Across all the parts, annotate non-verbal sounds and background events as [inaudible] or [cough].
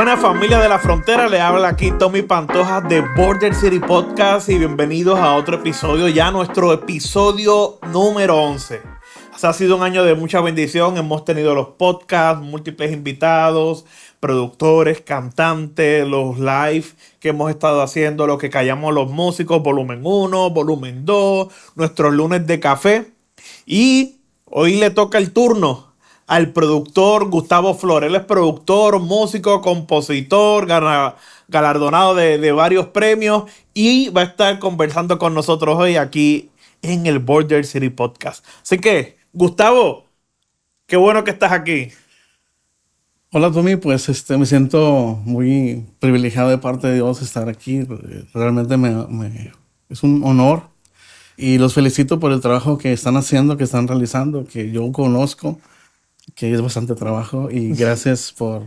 Buena familia de la frontera, le habla aquí Tommy Pantoja de Border City Podcast y bienvenidos a otro episodio, ya nuestro episodio número 11. ha sido un año de mucha bendición, hemos tenido los podcasts, múltiples invitados, productores, cantantes, los live que hemos estado haciendo, lo que callamos los músicos, volumen 1, volumen 2, nuestros lunes de café. Y hoy le toca el turno al productor Gustavo Flores. Él es productor, músico, compositor, galardonado de, de, varios premios y va a estar conversando con nosotros hoy aquí en el Border City Podcast. Así que, Gustavo, qué bueno que estás aquí. Hola Tommy, pues este, me siento muy privilegiado de parte de Dios estar aquí. Realmente me, es un honor y los felicito por el trabajo que están haciendo, que están realizando, que yo conozco, que es bastante trabajo y gracias por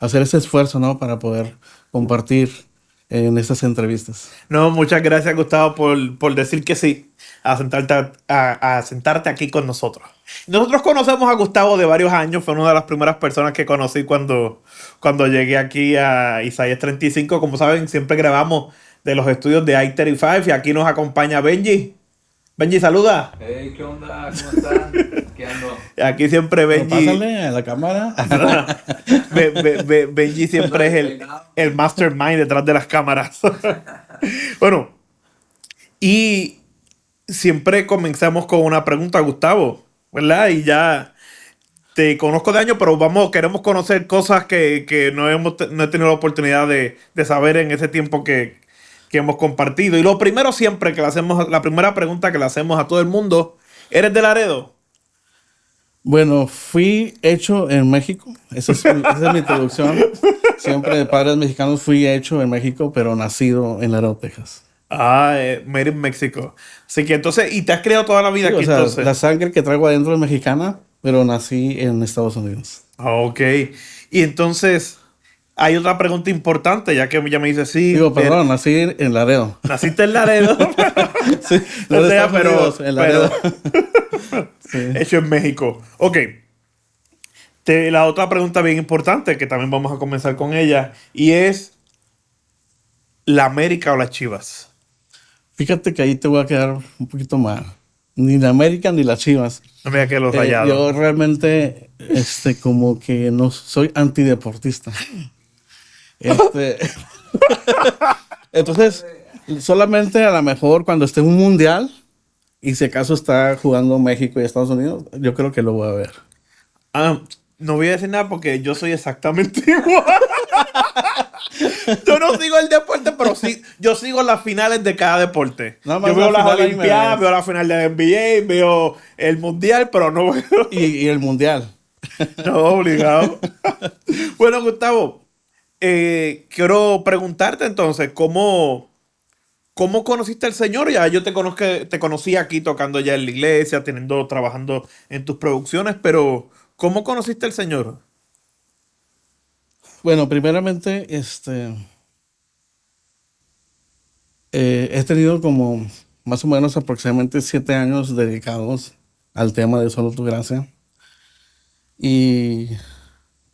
hacer ese esfuerzo, ¿no? Para poder compartir en estas entrevistas. No, muchas gracias Gustavo por, por decir que sí, a sentarte, a, a sentarte aquí con nosotros. Nosotros conocemos a Gustavo de varios años, fue una de las primeras personas que conocí cuando, cuando llegué aquí a Isaías 35. Como saben, siempre grabamos de los estudios de I-35 y aquí nos acompaña Benji. Benji, saluda. Hey, ¿qué onda? ¿Cómo están? [laughs] Aquí siempre Benji. Pásale a la cámara. [laughs] Benji siempre es el, el mastermind detrás de las cámaras. [laughs] bueno, y siempre comenzamos con una pregunta, Gustavo. ¿verdad? Y ya te conozco de años, pero vamos, queremos conocer cosas que, no, hemos, no he tenido la oportunidad de, saber en ese tiempo que, hemos compartido. Y lo primero siempre que le hacemos, la primera pregunta que le hacemos a todo el mundo, ¿eres de Laredo? Bueno, fui hecho en México. Esa es, mi introducción. [laughs] Siempre de padres mexicanos fui hecho en México, pero nacido en Laredo, Texas. Ah, eh, made in México. Así que entonces, ¿y te has criado toda la vida aquí entonces? La sangre que traigo adentro es mexicana, pero nací en Estados Unidos. Ah, ok. Y entonces, hay otra pregunta importante, ya que ya me dice sí. Digo, perdón, nací en Laredo. Naciste en Laredo. [laughs] sí, [laughs] o sea, pero, en Laredo. Hecho [laughs] en México. Ok. Te, la otra pregunta bien importante, que también vamos a comenzar con ella, y es la América o las Chivas. Fíjate que ahí te voy a quedar un poquito mal. Ni la América ni las Chivas. No me que los eh, rayados. yo realmente, este, como que no soy antideportista. [laughs] Este, [laughs] entonces, solamente a lo mejor cuando esté un mundial y si acaso está jugando México y Estados Unidos, yo creo que lo voy a ver. Ah, no voy a decir nada porque yo soy exactamente [laughs] igual. yo no sigo el deporte, pero sí, yo sigo las finales de cada deporte. yo veo las Olimpiadas, veo la final de NBA, veo el Mundial, pero no veo. [laughs] Y, el Mundial. no, obligado. [laughs] bueno, Gustavo, eh, quiero preguntarte entonces, ¿cómo, ¿cómo conociste al Señor? Ya yo te, conozco, te conocí aquí tocando ya en la iglesia, teniendo, trabajando en tus producciones, pero ¿cómo conociste al Señor? Bueno, primeramente, este. Eh, he tenido como más o menos aproximadamente siete años dedicados al tema de solo tu gracia. Y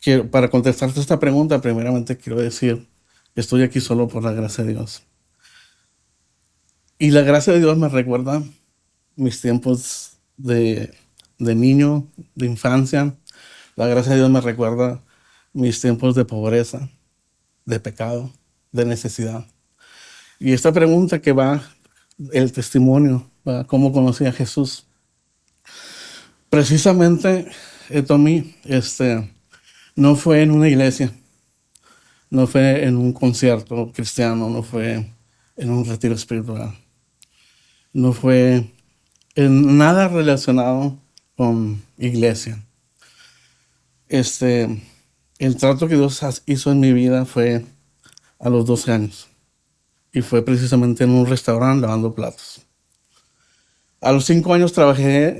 quiero, para contestarte esta pregunta, primeramente quiero decir que estoy aquí solo por la gracia de Dios. Y la gracia de Dios me recuerda mis tiempos de, niño, de infancia. La gracia de Dios me recuerda mis tiempos de pobreza, de pecado, de necesidad. Y esta pregunta que va, el testimonio, ¿cómo conocí a Jesús? Precisamente, Tommy, este, no fue en una iglesia, no fue en un concierto cristiano, no fue en un retiro espiritual, no fue nada relacionado con iglesia. Este, el trato que Dios hizo en mi vida fue a los 12 años. Y fue precisamente en un restaurante lavando platos. A los 5 años trabajé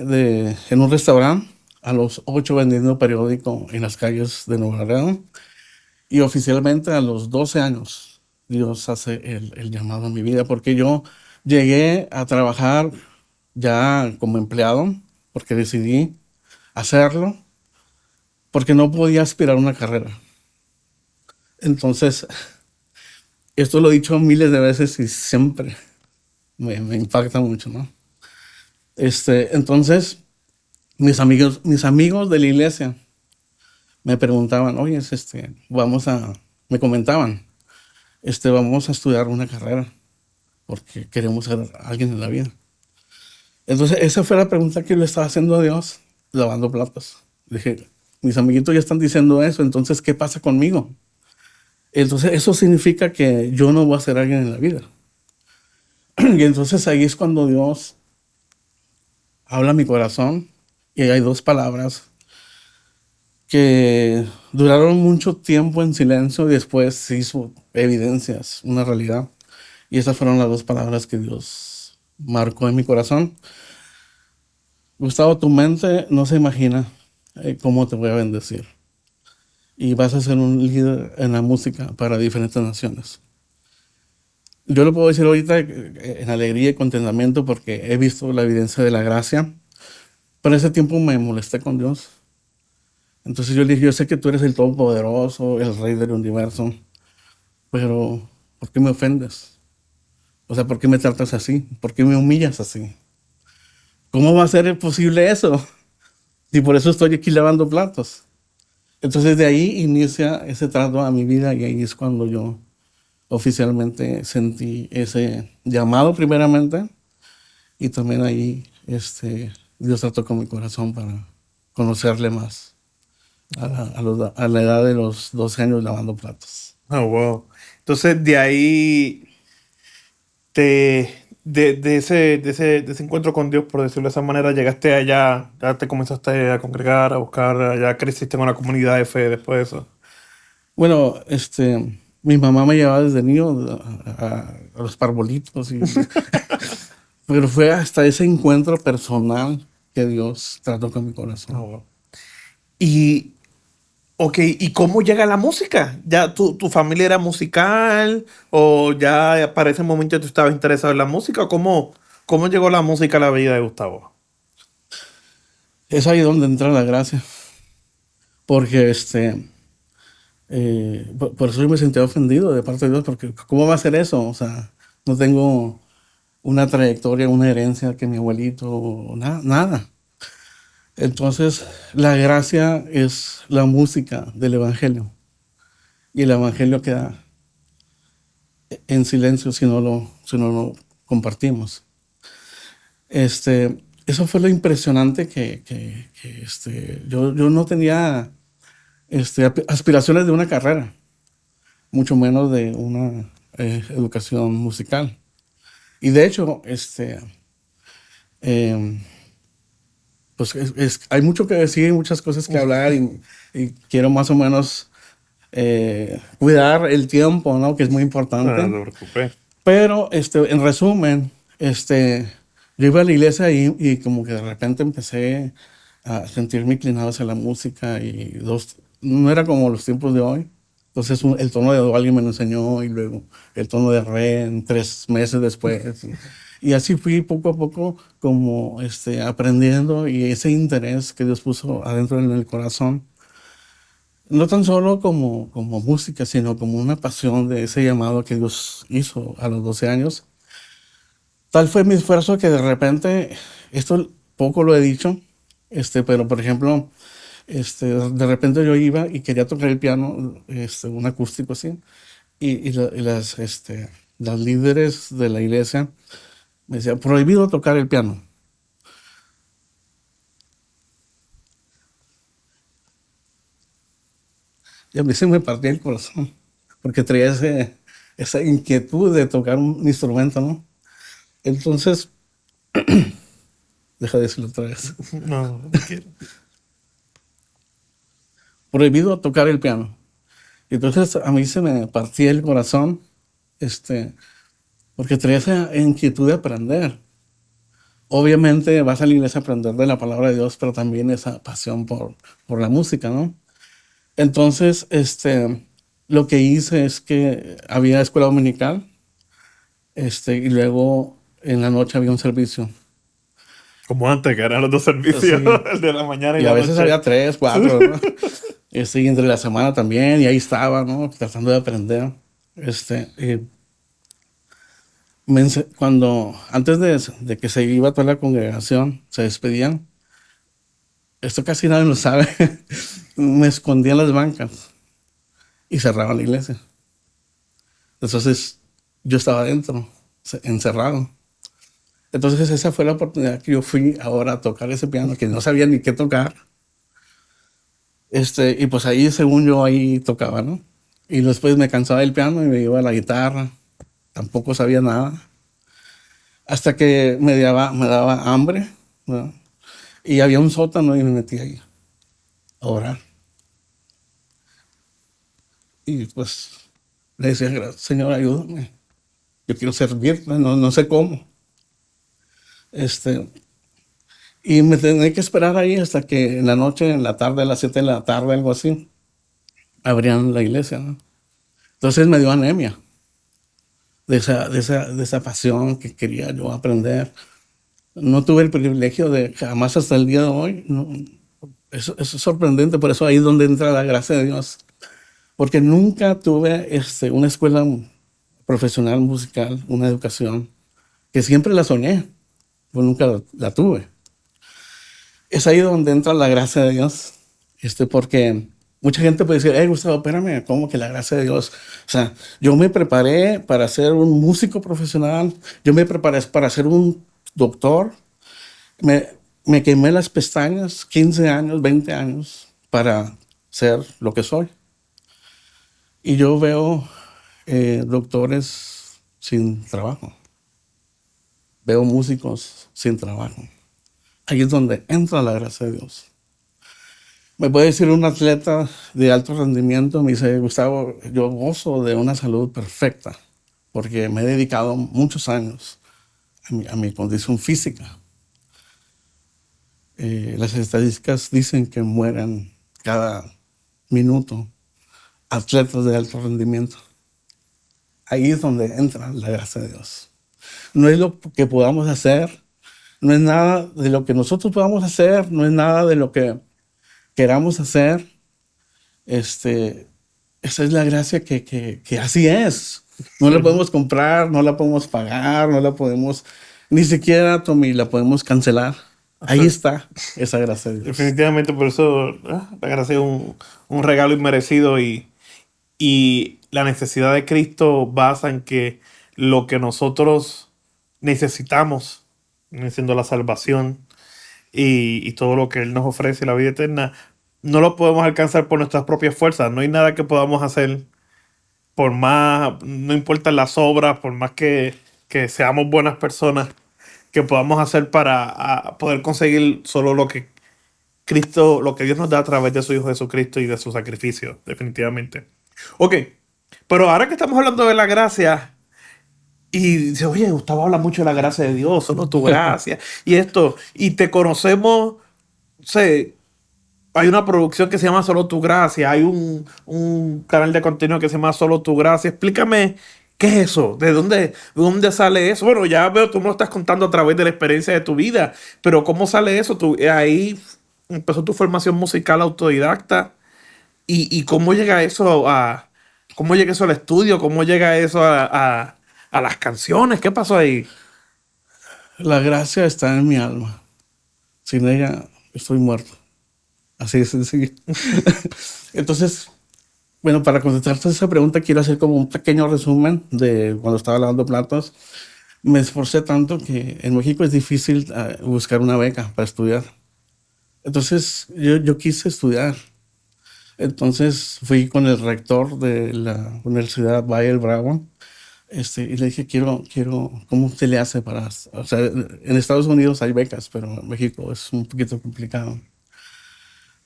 en un restaurante, a los 8 vendiendo periódico en las calles de Nueva León. Y oficialmente a los 12 años Dios hace el, el llamado a mi vida, porque yo llegué a trabajar ya como empleado, porque decidí hacerlo porque no podía aspirar a una carrera. Entonces, esto lo he dicho miles de veces y siempre me, me impacta mucho, ¿no? Este, entonces, mis amigos, mis amigos de la iglesia me preguntaban, oye, este, vamos a, me comentaban, este, vamos a estudiar una carrera porque queremos ser alguien en la vida. Entonces, esa fue la pregunta que le estaba haciendo a Dios, lavando platos. Dije, mis amiguitos ya están diciendo eso, entonces, ¿qué pasa conmigo? Entonces, eso significa que yo no voy a ser alguien en la vida. [clears throat] Y entonces ahí es cuando Dios habla a mi corazón y hay dos palabras que duraron mucho tiempo en silencio y después se hizo evidencias, una realidad. Y esas fueron las dos palabras que Dios marcó en mi corazón. Gustavo, tu mente no se imagina eh, cómo te voy a bendecir. Y vas a ser un líder en la música para diferentes naciones. Yo lo puedo decir ahorita eh, en alegría y contentamiento porque he visto la evidencia de la gracia. Pero ese tiempo me molesté con Dios. Entonces yo le dije, yo sé que tú eres el Todopoderoso, el Rey del Universo, pero ¿por qué me ofendes? O sea, ¿por qué me tratas así? ¿Por qué me humillas así? ¿Cómo va a ser posible eso? Y por eso estoy aquí lavando platos. Entonces de ahí inicia ese trato a mi vida y ahí es cuando yo oficialmente sentí ese llamado primeramente y también ahí este, Dios trató con mi corazón para conocerle más a la, a la edad de los 12 años lavando platos. Oh, wow. Entonces de ahí te, de, de, ese, de, ese, de ese encuentro con Dios, por decirlo de esa manera, llegaste allá, ya te comenzaste a congregar, a buscar, ya creciste en una comunidad de fe después de eso. Bueno, este, mi mamá me llevaba desde niño a, a los parbolitos, y, [laughs] pero fue hasta ese encuentro personal que Dios trató con mi corazón. Oh, wow. Y, ok, ¿y cómo llega la música? ¿Ya tu, tu, familia era musical? ¿O ya para ese momento tú estabas interesado en la música? ¿Cómo, ¿Cómo llegó la música a la vida de Gustavo? Es ahí donde entra la gracia. Porque este eh, por, eso yo me sentía ofendido de parte de Dios, porque ¿cómo va a ser eso? O sea, no tengo una trayectoria, una herencia que mi abuelito, nada, nada. Entonces, la gracia es la música del Evangelio. Y el Evangelio queda en silencio si no lo, si no lo compartimos. Este, eso fue lo impresionante que, que, que este, yo, yo no tenía este, aspiraciones de una carrera, mucho menos de una eh, educación musical. Y de hecho, este, eh, pues es, es, hay mucho que decir, muchas cosas que hablar y, y quiero más o menos eh, cuidar el tiempo, ¿no? Que es muy importante. No, no preocupe. Pero, este, en resumen, este, yo iba a la iglesia y, y como que de repente empecé a sentirme inclinado hacia la música y dos, no era como los tiempos de hoy. Entonces un, el tono de do alguien me lo enseñó y luego el tono de re en tres meses después. Y, así fui poco a poco como este, aprendiendo y ese interés que Dios puso adentro en el corazón, no tan solo como, como música, sino como una pasión de ese llamado que Dios hizo a los 12 años. Tal fue mi esfuerzo que de repente, esto poco lo he dicho, este, pero por ejemplo, este, de repente yo iba y quería tocar el piano, este, un acústico así, y, y, la, y las, este, las líderes de la iglesia me decían, prohibido tocar el piano. Y a mí se me partía el corazón, porque traía ese, esa inquietud de tocar un instrumento, ¿no? Entonces, [clears throat] deja de decirlo otra vez. [laughs] No, no quiero prohibido tocar el piano. Entonces a mí se me partía el corazón, este, porque traía esa inquietud de aprender. Obviamente vas a la iglesia a aprender de la palabra de Dios, pero también esa pasión por, por la música, ¿no? Entonces, este, lo que hice es que había escuela dominical, este, y luego en la noche había un servicio. Como antes, que eran los dos servicios, sí. [laughs] el de la mañana y, y la a veces noche. había tres, cuatro, ¿no? [laughs] Este, y entre la semana también, y ahí estaba, ¿no? Tratando de aprender. Este, cuando, antes de, que se iba toda la congregación, se despedían, esto casi nadie lo sabe, [laughs] me escondía en las bancas y cerraba la iglesia. Entonces, yo estaba adentro, encerrado. Entonces, esa fue la oportunidad que yo fui ahora a tocar ese piano, que no sabía ni qué tocar. Este, y pues ahí, según yo, ahí tocaba, ¿no? Y después me cansaba del piano y me iba a la guitarra. Tampoco sabía nada. Hasta que me daba, me daba hambre. Y había un sótano y me metí ahí a orar. Y pues le decía, Señor, ayúdame. Yo quiero servir, no, no sé cómo. Este, y me tenía que esperar ahí hasta que en la noche, en la tarde, a las 7 de la tarde, algo así, abrían la iglesia, ¿no? Entonces me dio anemia de esa, de esa, de esa pasión que quería yo aprender. No tuve el privilegio de jamás hasta el día de hoy. No, eso, es sorprendente, por eso ahí es donde entra la gracia de Dios. Porque nunca tuve este, una escuela profesional musical, una educación, que siempre la soñé, pero nunca la, la tuve. Es ahí donde entra la gracia de Dios, este, porque Mucha gente puede decir, hey Gustavo, espérame, ¿cómo que la gracia de Dios? O sea, yo me preparé para ser un músico profesional, yo me preparé para ser un doctor, me, me quemé las pestañas 15 años, 20 años para ser lo que soy. Y yo veo eh, doctores sin trabajo, veo músicos sin trabajo. Ahí es donde entra la gracia de Dios. Me puede decir un atleta de alto rendimiento, me dice, Gustavo, yo gozo de una salud perfecta porque me he dedicado muchos años a mi, condición física. Eh, las estadísticas dicen que mueren cada minuto atletas de alto rendimiento. Ahí es donde entra la gracia de Dios. No es lo que podamos hacer, no es nada de lo que nosotros podamos hacer, no es nada de lo que queramos hacer, este, esa es la gracia que, que, así es. No la podemos comprar, no la podemos pagar, no la podemos, ni siquiera, Tommy, la podemos cancelar. Ahí está esa gracia. Definitivamente, por eso ah, la gracia es un, un, regalo inmerecido y, y la necesidad de Cristo basa en que lo que nosotros necesitamos, siendo la salvación, y, y, todo lo que Él nos ofrece, la vida eterna, no lo podemos alcanzar por nuestras propias fuerzas. No hay nada que podamos hacer por más, no importa las obras, por más que, que seamos buenas personas, que podamos hacer para poder conseguir solo lo que Cristo, lo que Dios nos da a través de su Hijo Jesucristo y de su sacrificio, definitivamente. Ok, pero ahora que estamos hablando de la gracia, y dice, oye, Gustavo habla mucho de la gracia de Dios, solo tu gracia. [laughs] y esto, y te conocemos, sé, hay una producción que se llama Solo tu gracia, hay un, un, canal de contenido que se llama Solo tu gracia. Explícame qué es eso, de dónde, de dónde sale eso. Bueno, ya veo, tú me lo estás contando a través de la experiencia de tu vida, pero ¿cómo sale eso? Tú, ahí empezó tu formación musical autodidacta y, y cómo llega eso a, cómo llega eso al estudio, cómo llega eso a a las canciones. ¿Qué pasó ahí? La gracia está en mi alma. Sin ella estoy muerto. Así de sencillo. [laughs] Entonces, bueno, para contestarte esa pregunta, quiero hacer como un pequeño resumen de cuando estaba lavando platos. Me esforcé tanto que en México es difícil ah, buscar una beca para estudiar. Entonces, yo, yo quise estudiar. Entonces, fui con el rector de la Universidad Valle Bravo este, y le dije, quiero, quiero, ¿cómo se le hace para...? O sea, en Estados Unidos hay becas, pero en México es un poquito complicado.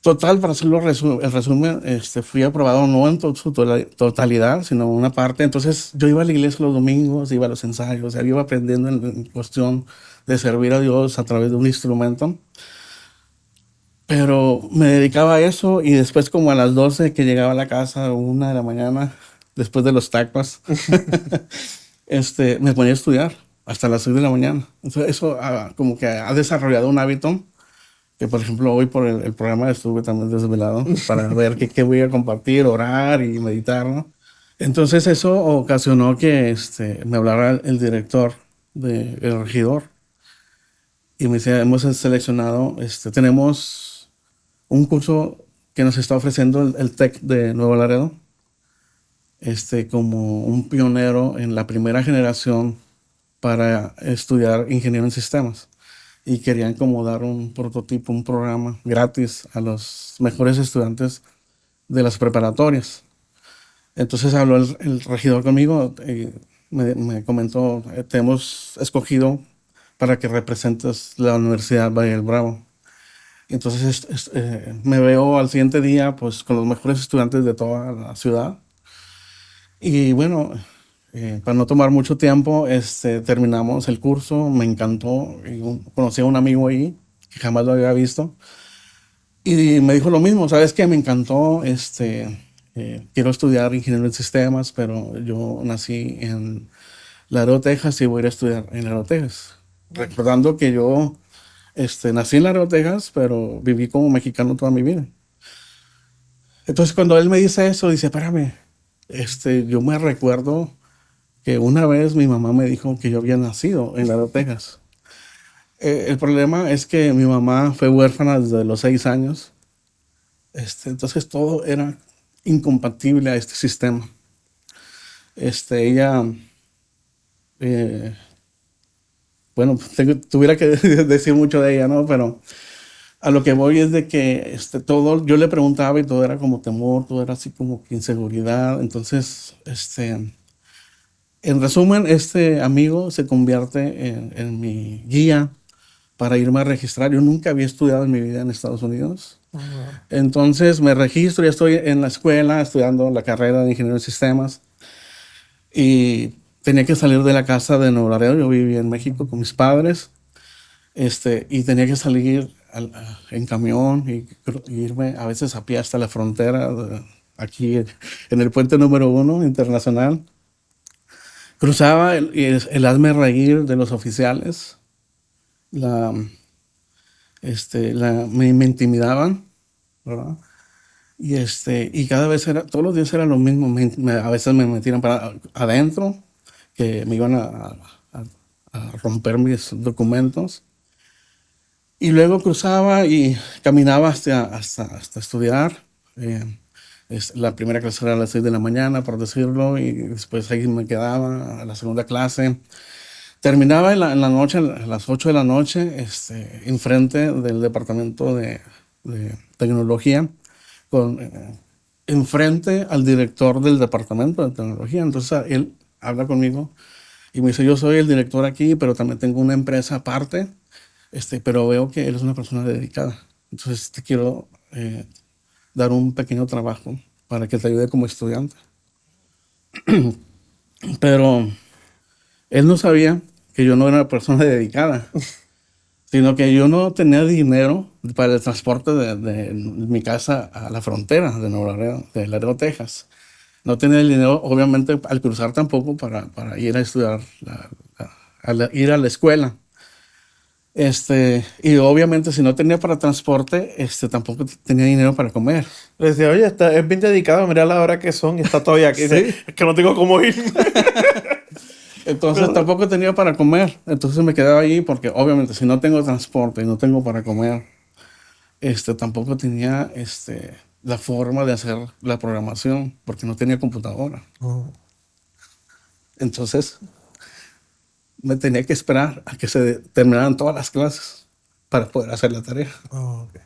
Total, para hacerlo el resumen, este, fui aprobado no en su totalidad, sino una parte. Entonces, yo iba a la iglesia los domingos, iba a los ensayos, sea, iba aprendiendo en, cuestión de servir a Dios a través de un instrumento. Pero me dedicaba a eso y después como a las 12 que llegaba a la casa, una de la mañana, después de los tacos, [laughs] este, me ponía a estudiar hasta las 6 de la mañana. Entonces, eso ah, como que ha desarrollado un hábito Que por ejemplo hoy por el, el programa estuve también desvelado para [laughs] ver qué, qué voy a compartir, orar y meditar, ¿no? Entonces eso ocasionó que este, me hablara el, director del regidor y me decía, hemos seleccionado, este, tenemos un curso que nos está ofreciendo el, el TEC de Nuevo Laredo, este, como un pionero en la primera generación para estudiar ingeniero en sistemas. Y querían como dar un prototipo, un programa gratis a los mejores estudiantes de las preparatorias. Entonces habló el, regidor conmigo y me, me comentó, eh, te hemos escogido para que representes la Universidad Valle del Bravo. Entonces es- es, eh, me veo al siguiente día pues con los mejores estudiantes de toda la ciudad. Y bueno, eh, para no tomar mucho tiempo, este, terminamos el curso, me encantó, conocí a un amigo ahí que jamás lo había visto. Y me dijo lo mismo, ¿sabes qué? Me encantó, este, eh, quiero estudiar ingeniería en sistemas, pero yo nací en Laredo, Texas y voy a ir a estudiar en Laredo, Texas. Recordando que yo este, nací en Laredo, Texas, pero viví como mexicano toda mi vida. Entonces cuando él me dice eso, dice, espérame, este, yo me recuerdo que una vez mi mamá me dijo que yo había nacido en Laredo, Texas. Eh, el problema es que mi mamá fue huérfana desde los seis años. Este, entonces todo era incompatible a este sistema. Este, ella, eh, bueno, [laughs] tuviera que [laughs] decir mucho de ella, ¿no? Pero a lo que voy es de que este, todo, yo le preguntaba y todo era como temor, todo era así como que inseguridad. Entonces, este, en resumen, este amigo se convierte en, en mi guía para irme a registrar. Yo nunca había estudiado en mi vida en Estados Unidos. Entonces me registro, ya estoy en la escuela estudiando la carrera de ingeniero de sistemas y tenía que salir de la casa de Nuevo Laredo. Yo vivía en México con mis padres este, y tenía que salir al- en camión y, y irme a veces a pie hasta la frontera, de- aquí en el puente número uno internacional. Cruzaba el, el, el hazme reír de los oficiales. La, este, la, me, me intimidaban, ¿verdad? Y, este, y cada vez era, todos los días era lo mismo. me- me- a veces me metían para adentro, que me iban a, a- a romper mis documentos. Y luego cruzaba y caminaba hasta, hasta, hasta estudiar. Eh, es- la primera clase era a las 6 de la mañana, por decirlo, y después ahí me quedaba a la segunda clase. Terminaba en la, en la noche, a las 8 de la noche, este, enfrente del departamento de, de tecnología, con, eh, enfrente al director del departamento de tecnología. Entonces él habla conmigo y me dice, yo soy el director aquí, pero también tengo una empresa aparte, este, pero veo que él es una persona dedicada. Entonces te quiero eh, dar un pequeño trabajo para que te ayude como estudiante. [clears throat] pero él no sabía que yo no era una persona dedicada, [laughs] sino que yo no tenía dinero para el transporte de, de mi casa a la frontera de Nuevo Laredo, de Laredo, Texas. No tenía el dinero, obviamente, al cruzar tampoco para, para ir a estudiar, la- la- a la- ir a la escuela. Este, y obviamente si no tenía para transporte, este, tampoco tenía dinero para comer. Le decía, oye, está, es bien dedicado, mira la hora que son y está todavía aquí. [laughs] Dice, es que no tengo cómo ir. [laughs] Entonces tampoco tenía para comer. Entonces me quedaba ahí porque obviamente si no tengo transporte y no tengo para comer, este, tampoco tenía este, la forma de hacer la programación porque no tenía computadora. Entonces me tenía que esperar a que se terminaran todas las clases para poder hacer la tarea. Oh, ok.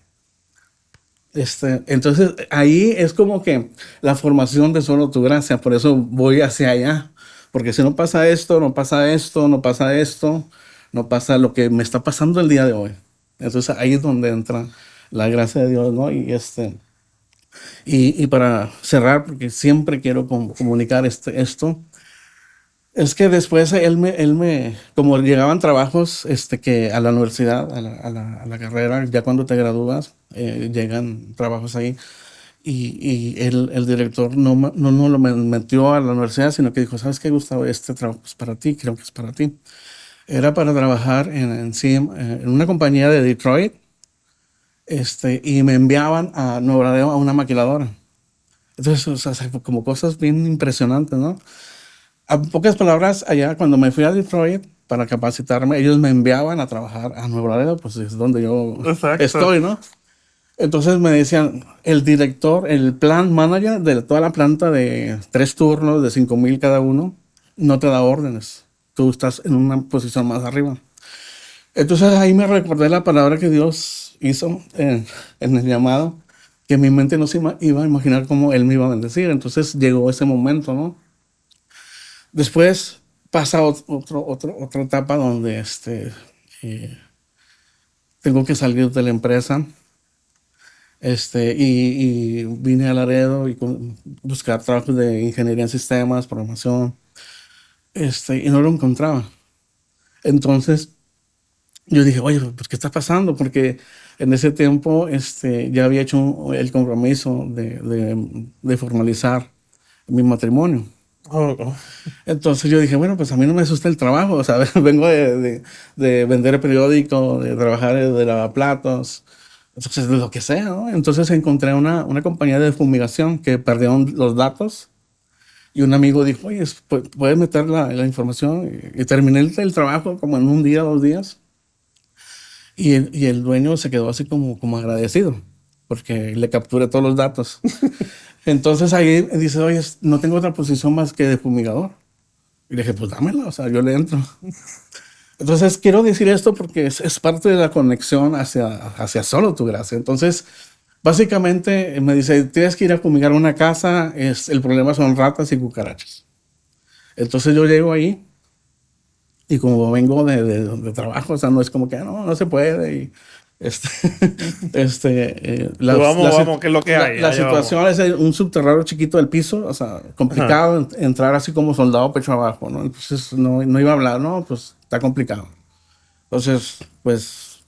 Este, entonces ahí es como que la formación de solo tu gracia, por eso voy hacia allá, porque si no pasa esto, no pasa esto, no pasa esto, no pasa lo que me está pasando el día de hoy. Entonces ahí es donde entra la gracia de Dios, ¿no? Y este, y, y para cerrar, porque siempre quiero com- comunicar este, esto, es que después él me, él me, como llegaban trabajos este, que a la universidad, a la, carrera, ya cuando te gradúas, eh, llegan trabajos ahí. Y, y el, el director no, no, no lo me- metió a la universidad, sino que dijo, ¿sabes qué, Gustavo? Este trabajo es para ti, creo que es para ti. Era para trabajar en, en, eh, en una compañía de Detroit, este, y me enviaban a Nuevo Laredo a una maquiladora. Entonces, o sea, como cosas bien impresionantes, ¿no? A pocas palabras, allá cuando me fui a Detroit para capacitarme, ellos me enviaban a trabajar a Nuevo Laredo, pues es donde yo Exacto. estoy, ¿no? Entonces me decían, el director, el plan manager de toda la planta de tres turnos de 5 mil cada uno, no te da órdenes. Tú estás en una posición más arriba. Entonces ahí me recordé la palabra que Dios hizo en, en el llamado, que mi mente no se iba a imaginar cómo Él me iba a bendecir. Entonces llegó ese momento, ¿no? Después pasa ot- otro, otro, otra etapa donde este, eh, tengo que salir de la empresa. Este, y, vine a Laredo y buscar trabajo de ingeniería en sistemas, programación. Este, y no lo encontraba. Entonces, yo dije, oye, pues, ¿qué está pasando? Porque en ese tiempo este, ya había hecho el compromiso de, de- de formalizar mi matrimonio. Oh, oh. Entonces yo dije, bueno, pues a mí no me asusta el trabajo, o sea, [laughs] vengo de, de, de vender el periódico, de trabajar de lavaplatos, entonces de lo que sea, ¿no? Entonces encontré una, una compañía de fumigación que perdieron los datos y un amigo dijo, oye, pu- ¿puedes meter la, la información? Y, y terminé el, el trabajo como en un día, dos días. Y el, y el dueño se quedó así como, como agradecido, porque le capturé todos los datos. [laughs] Entonces ahí dice, oye, no tengo otra posición más que de fumigador. Y le dije, pues dámela, o sea, yo le entro. Entonces quiero decir esto porque es, es parte de la conexión hacia, hacia solo tu gracia. Entonces, básicamente me dice, tienes que ir a fumigar una casa, es, el problema son ratas y cucarachas. Entonces yo llego ahí y como vengo de, de, de trabajo, o sea, no es como que "Ah, no, no se puede. Y, este, [laughs] este, eh, la, vamos, la vamos, ¿qué es lo que la- hay? La, Allá situación es un subterráneo chiquito del piso, o sea, complicado en- entrar así como soldado pecho abajo, ¿no? Entonces no, no iba a hablar, no, pues está complicado. Entonces, pues,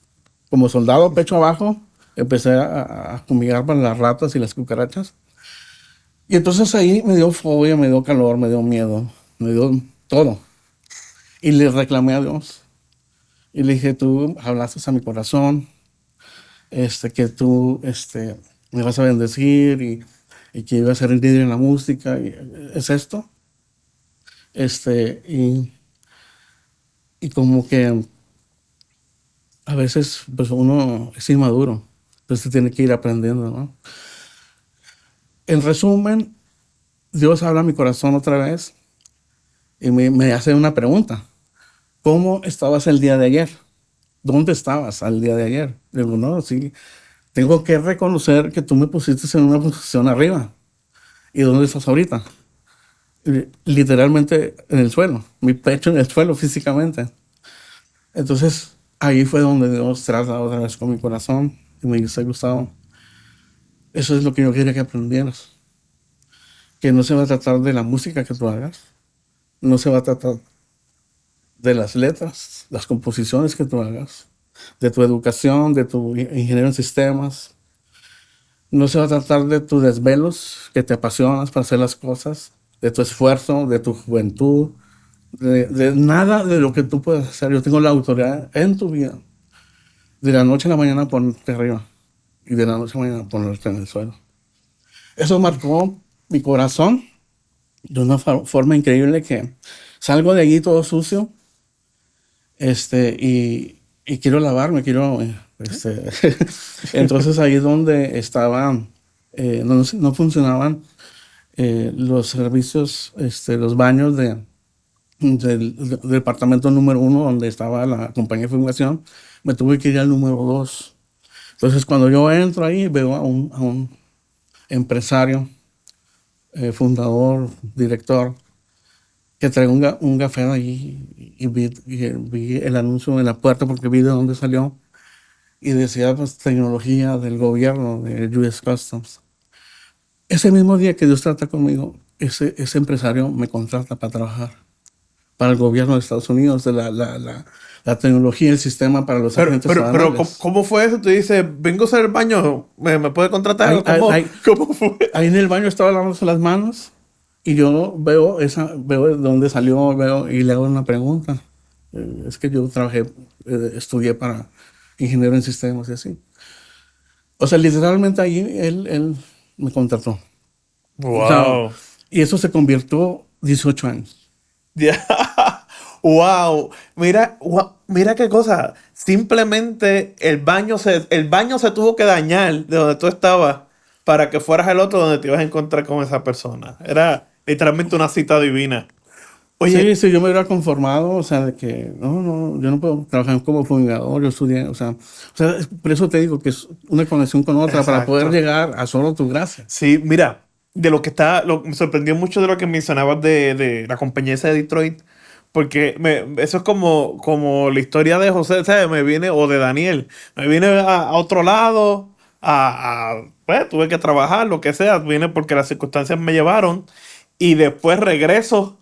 como soldado pecho abajo, empecé a, a fumigar para las ratas y las cucarachas. Y entonces ahí me dio fobia, me dio calor, me dio miedo, me dio todo. Y le reclamé a Dios. Y le dije, tú hablaste a mi corazón, este, que tú este, me vas a bendecir y, que iba a ser el líder en la música. ¿Es esto? Este, y, como que a veces pues uno es inmaduro, entonces tiene que ir aprendiendo, ¿no? En resumen, Dios habla a mi corazón otra vez y me hace una pregunta. ¿Cómo estabas el día de ayer? ¿Dónde estabas al día de ayer? Digo, no, sí, tengo que reconocer que tú me pusiste en una posición arriba. ¿Y dónde estás ahorita? Literalmente en el suelo, mi pecho en el suelo físicamente. Entonces, ahí fue donde Dios trata otra vez con mi corazón y me dice, Gustavo, eso es lo que yo quería que aprendieras. Que no se va a tratar de la música que tú hagas, no se va a tratar de las letras, las composiciones que tú hagas, de tu educación, de tu in- ingeniero en sistemas. No se va a tratar de tus desvelos que te apasionas para hacer las cosas, de tu esfuerzo, de tu juventud, de, nada de lo que tú puedes hacer. Yo tengo la autoridad en tu vida de la noche a la mañana ponerte arriba y de la noche a la mañana ponerte en el suelo. Eso marcó mi corazón de una forma increíble que salgo de allí todo sucio este, y, y quiero lavarme, quiero... Este, [laughs] entonces ahí es donde estaban, eh, no, no funcionaban eh, los servicios, este, los baños de, del, del departamento número uno donde estaba la compañía de fumigación, me tuve que ir al número dos. Entonces cuando yo entro ahí veo a un, a un empresario, eh, fundador, director, que trae un, un café ahí y vi, y vi el anuncio en la puerta porque vi de dónde salió y decía pues tecnología del gobierno de US Customs. Ese mismo día que Dios trata conmigo, ese, ese empresario me contrata para trabajar para el gobierno de Estados Unidos, de la, la, la, la tecnología, el sistema para los Pero, agentes pero, pero, ¿cómo, cómo fue eso? Tú dices, vengo a hacer el baño, ¿me, me puede contratar? Ay, ¿Cómo, ay, [laughs] cómo fue? Ahí en el baño estaba lavándose las manos y yo veo esa, veo de dónde salió, veo y le hago una pregunta. Eh, es que yo trabajé, eh, estudié para ingeniero en sistemas y así. O sea, literalmente ahí él, él me contrató. Wow. O sea, y eso se convirtió 18 años. Ya. [laughs] wow. Mira, gua- mira qué cosa. Simplemente el baño se, el baño se tuvo que dañar de donde tú estabas para que fueras el otro donde te ibas a encontrar con esa persona. Era literalmente una cita divina. Oye, sí, sí, yo me hubiera conformado, o sea, de que no, no, yo no puedo trabajar como fumigador, yo estudié, o sea, o sea, por eso te digo que es una conexión con otra para Exacto. poder llegar a solo tu gracia. Sí, mira, de lo que está, lo, me sorprendió mucho de lo que mencionabas de, de la compañía esa de Detroit, porque me, eso es como, como la historia de José, ¿sabes? Me viene, o de Daniel, me viene a, a otro lado, a, a- pues tuve que trabajar, lo que sea, vine porque las circunstancias me llevaron, y después regreso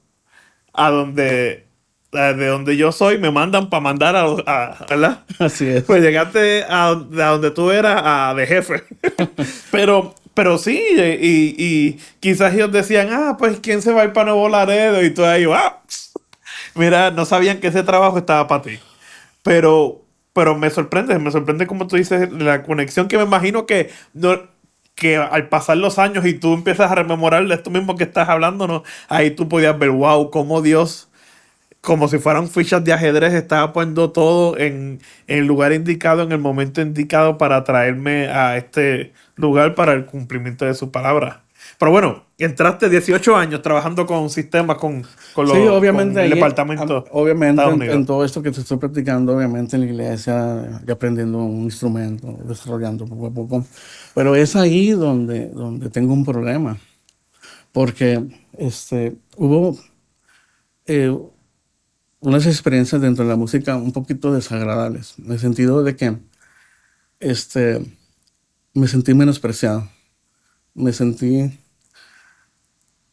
a donde, de donde yo soy, me mandan para mandar a, a, ¿verdad? Así es. Pues llegaste a, a donde tú eras a, de jefe. [laughs] pero, pero sí, y, y quizás ellos decían, ah, pues ¿quién se va a ir para Nuevo Laredo? Y tú ahí, ah, mira, no sabían que ese trabajo estaba para ti. Pero, pero me sorprende, me sorprende como tú dices, la conexión que me imagino que, no, que al pasar los años y tú empiezas a rememorar de esto mismo que estás hablando, ¿no? ahí tú podías ver, wow, cómo Dios como si fueran fichas de ajedrez, estaba poniendo todo en, en el lugar indicado, en el momento indicado para traerme a este lugar para el cumplimiento de su palabra. Pero bueno, entraste 18 años trabajando con sistemas, con, con, los, sí, obviamente. con el departamento. am- obviamente, en, en todo esto que te estoy platicando, obviamente en la iglesia, y aprendiendo un instrumento, desarrollando poco a poco. Pero es ahí donde, donde tengo un problema. Porque este, hubo eh, unas experiencias dentro de la música un poquito desagradables, en el sentido de que este, me sentí menospreciado. Me sentí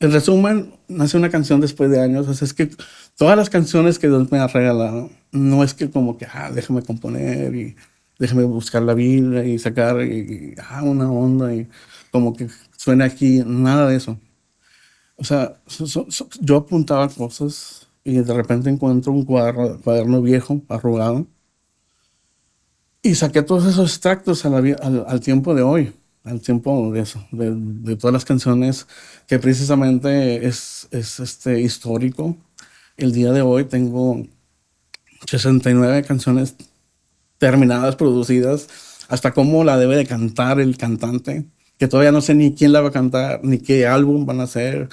en resumen, nace una canción después de años. O sea, es que todas las canciones que Dios me ha regalado, no es que como que, ah, déjame componer y déjame buscar la Biblia y sacar ah, una onda y como que suena aquí, nada de eso. O sea, yo apuntaba cosas y de repente encuentro un cuaderno, viejo, arrugado, y saqué todos esos extractos a la al tiempo de hoy, al tiempo de eso, de, todas las canciones que precisamente es, es este, histórico. El día de hoy tengo 69 canciones terminadas, producidas, hasta cómo la debe de cantar el cantante, que todavía no sé ni quién la va a cantar, ni qué álbum van a hacer.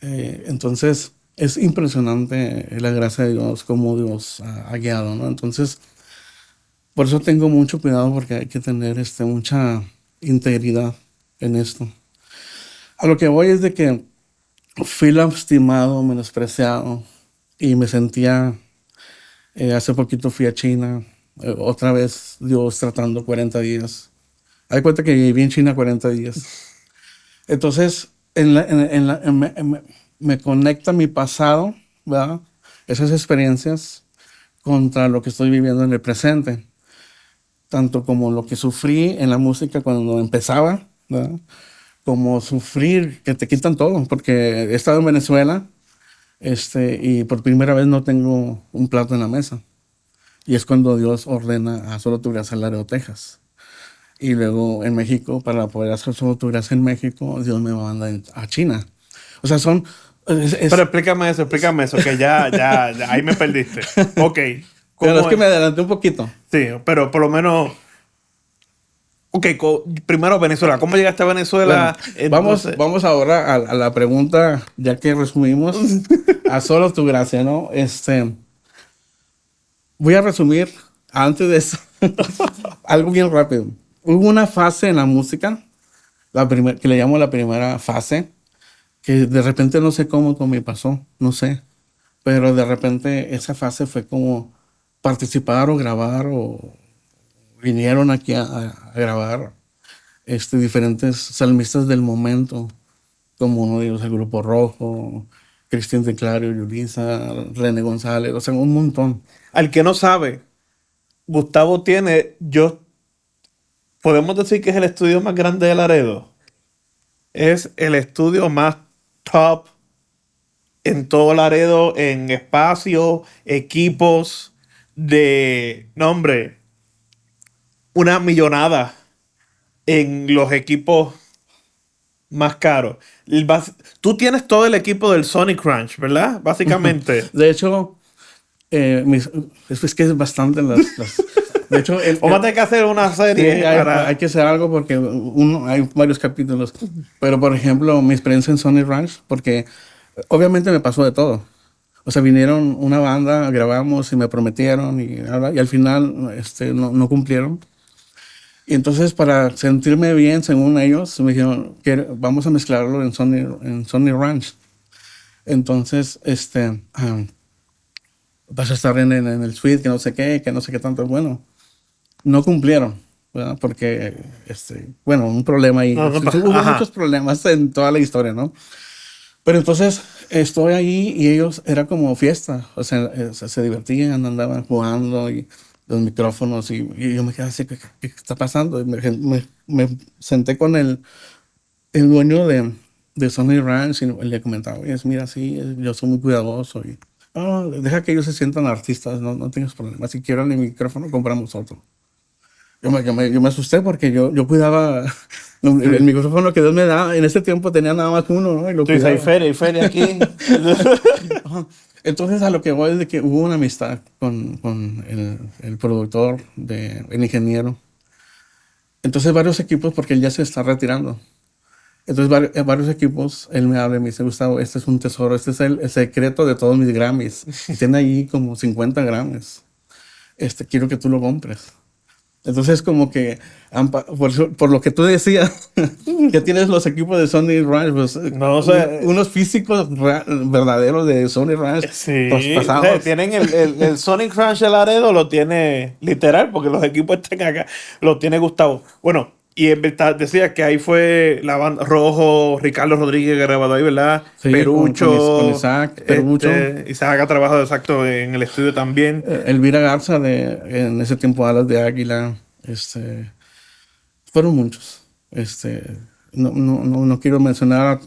Eh, entonces, es impresionante la gracia de Dios, cómo Dios ha, ha guiado, ¿no? Entonces, por eso tengo mucho cuidado porque hay que tener este, mucha integridad en esto. A lo que voy es de que fui lastimado, menospreciado y me sentía, eh, hace poquito fui a China, eh, otra vez Dios tratando 40 días. Hay cuenta que viví en China 40 días. Entonces, en la- en- en la- me, me- me conecta mi pasado, ¿verdad? Esas experiencias contra lo que estoy viviendo en el presente. Tanto como lo que sufrí en la música cuando empezaba, ¿verdad? como sufrir que te quitan todo, porque he estado en Venezuela este, y por primera vez no tengo un plato en la mesa. Y es cuando Dios ordena a solo tu gracia en Laredo, Texas. Y luego en México, para poder hacer solo tu gracia en México, Dios me manda a China. O sea, son... es- es- Pero explícame eso, explícame eso, que ya, ya, ya, ahí me perdiste. Ok. ¿Cómo pero es que me adelanté un poquito. Sí, pero por lo menos. Ok, primero Venezuela. ¿Cómo llegaste a Venezuela? Bueno, vamos, vamos ahora a, a la pregunta, ya que resumimos, [laughs] a solo tu gracia, ¿no? Este, voy a resumir antes de eso [laughs] algo bien rápido. Hubo una fase en la música, la primer- que le llamo la primera fase, que de repente no sé cómo, cómo me pasó, no sé, pero de repente esa fase fue como participar o grabar o vinieron aquí a, grabar este, diferentes salmistas del momento, como uno de ellos, el Grupo Rojo, Cristian Teclario, Yulisa, René González, o sea, un montón. Al que no sabe, Gustavo tiene, yo, podemos decir que es el estudio más grande de Laredo. Es el estudio más top en todo Laredo, en espacio, equipos de, no hombre, una millonada en los equipos más caros. Tú tienes todo el equipo del Sonic Crunch, ¿verdad? Básicamente. [laughs] De hecho, eh, mis- es, que es bastante las... las- de hecho, el, Vamos a tener que hacer una Sí, serie hay, para... hay que hacer algo porque uno, hay varios capítulos. Pero, por ejemplo, mi experiencia en Sony Ranch, porque obviamente me pasó de todo. O sea, vinieron una banda, grabamos y me prometieron y, y al final este, no, no cumplieron. Y entonces, para sentirme bien, según ellos, me dijeron que vamos a mezclarlo en Sony, en Sony Ranch. Entonces, este, ah, vas a estar en, en- en el suite, que no sé qué, que no sé qué tanto. Bueno, no cumplieron, ¿verdad? Porque, este, bueno, un problema ahí. No, no [laughs] hubo ajá. muchos problemas en toda la historia, ¿no? Pero entonces estoy ahí y ellos era como fiesta, o sea, eh, se, divertían, andaban jugando y los micrófonos y, yo me quedé así, ¿qué, está pasando? Y me, senté con el, el dueño de, de Sony Ranch y le comentaba, oye, mira, sí, eh, yo soy muy cuidadoso y "Ah, deja que ellos se sientan artistas, no, no tengas problemas. Si quieren el micrófono, compramos otro. Yo me, yo me, yo me asusté porque yo, yo cuidaba [laughs] el, el micrófono que Dios me da. En ese tiempo tenía nada más uno, ¿no? Y lo dices, hay feria, hay feria aquí. [laughs] Entonces, a lo que voy es de que hubo una amistad con, con el, el productor, de, el ingeniero. Entonces, varios equipos, porque él ya se está retirando. Entonces, eh, varios equipos, él me habla y me dice, Gustavo, este es un tesoro, este es el, el secreto de todos mis Grammys. Tiene ahí como 50 Grammys. Este, quiero que tú lo compres. Entonces, como que, por, por lo que tú decías, [laughs] que tienes los equipos de Sony Ranch, pues, No sé. un- unos físicos verdaderos de Sony Ranch Sí, pues, pasados. o sea, tienen el, el, el Sonic Ranch de Laredo, lo tiene literal, porque los equipos están acá, lo tiene Gustavo. Bueno, y en verdad decía que ahí fue la banda Rojo, Ricardo Rodríguez que grabado ahí, ¿verdad? Sí, Perucho. con- con Is- con Isaac, Perucho. este, Isaac ha trabajado exacto en el estudio también. Eh, Elvira Garza, de, en ese tiempo Alas de Águila, este, fueron muchos. Este, no, no, no, no quiero mencionar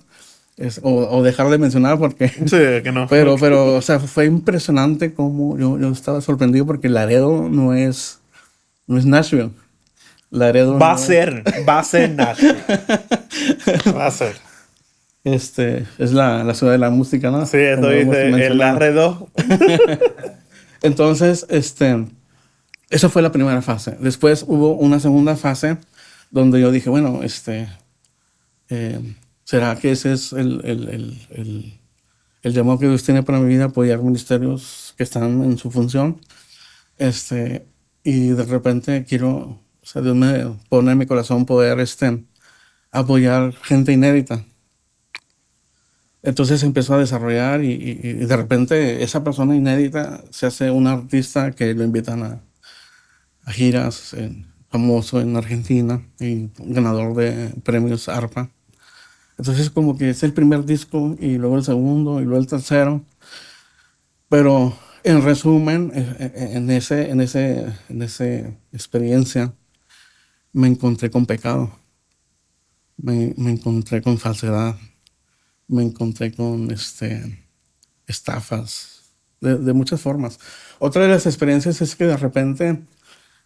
es- o, o dejar de mencionar porque... [laughs] Sí, que no. Pero, pero, o sea, fue impresionante como yo, yo estaba sorprendido porque Laredo no es, no es Nashville. Laredo va a ser, va a ser Nashville. Va a ser. Este, es la, la ciudad de la música, ¿no? Sí, hemos dice el. Laredo. [laughs] Entonces, este, esa fue la primera fase. Después hubo una segunda fase donde yo dije, bueno, este, eh, ¿será que ese es el, el, el, el, el llamado que Dios tiene para mi vida, apoyar ministerios que están en su función? Este, y de repente quiero, o sea, Dios me pone en mi corazón poder este, apoyar gente inédita. Entonces empezó a desarrollar y, y- y de repente esa persona inédita se hace un artista que lo invitan a, a giras, en- famoso en Argentina y ganador de premios ARPA. Entonces como que es el primer disco y luego el segundo y luego el tercero. Pero en resumen, eh, eh, en ese, en ese, en esa experiencia me encontré con pecado. Me, encontré con falsedad me encontré con este, estafas de, muchas formas. Otra de las experiencias es que de repente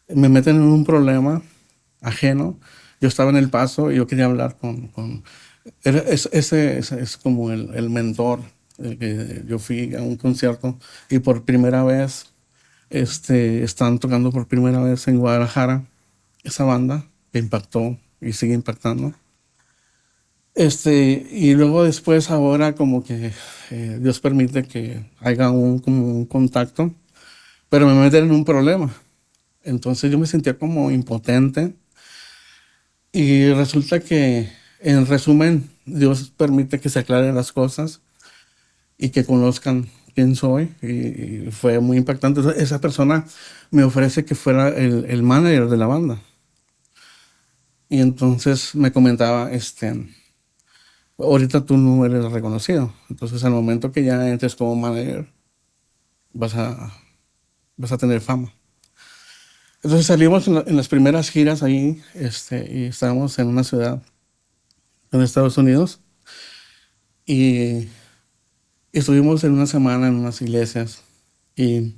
me meten en un problema ajeno. Yo estaba en el paso y yo quería hablar con... ese, es como el, el mentor. eh, que yo fui a un concierto y por primera vez están tocando por primera vez en Guadalajara esa banda que impactó y sigue impactando. Este, y luego después ahora como que eh, Dios permite que haya un, como un contacto, pero me meten en un problema. Entonces yo me sentía como impotente y resulta que en resumen Dios permite que se aclaren las cosas y que conozcan quién soy y, y fue muy impactante. Esa persona me ofrece que fuera el, el manager de la banda. Y entonces me comentaba, este, ahorita tú no eres reconocido. Entonces, al momento que ya entres como manager, vas a, vas a tener fama. Entonces salimos en, la- en las primeras giras ahí este, y estábamos en una ciudad en Estados Unidos y estuvimos en una semana en unas iglesias y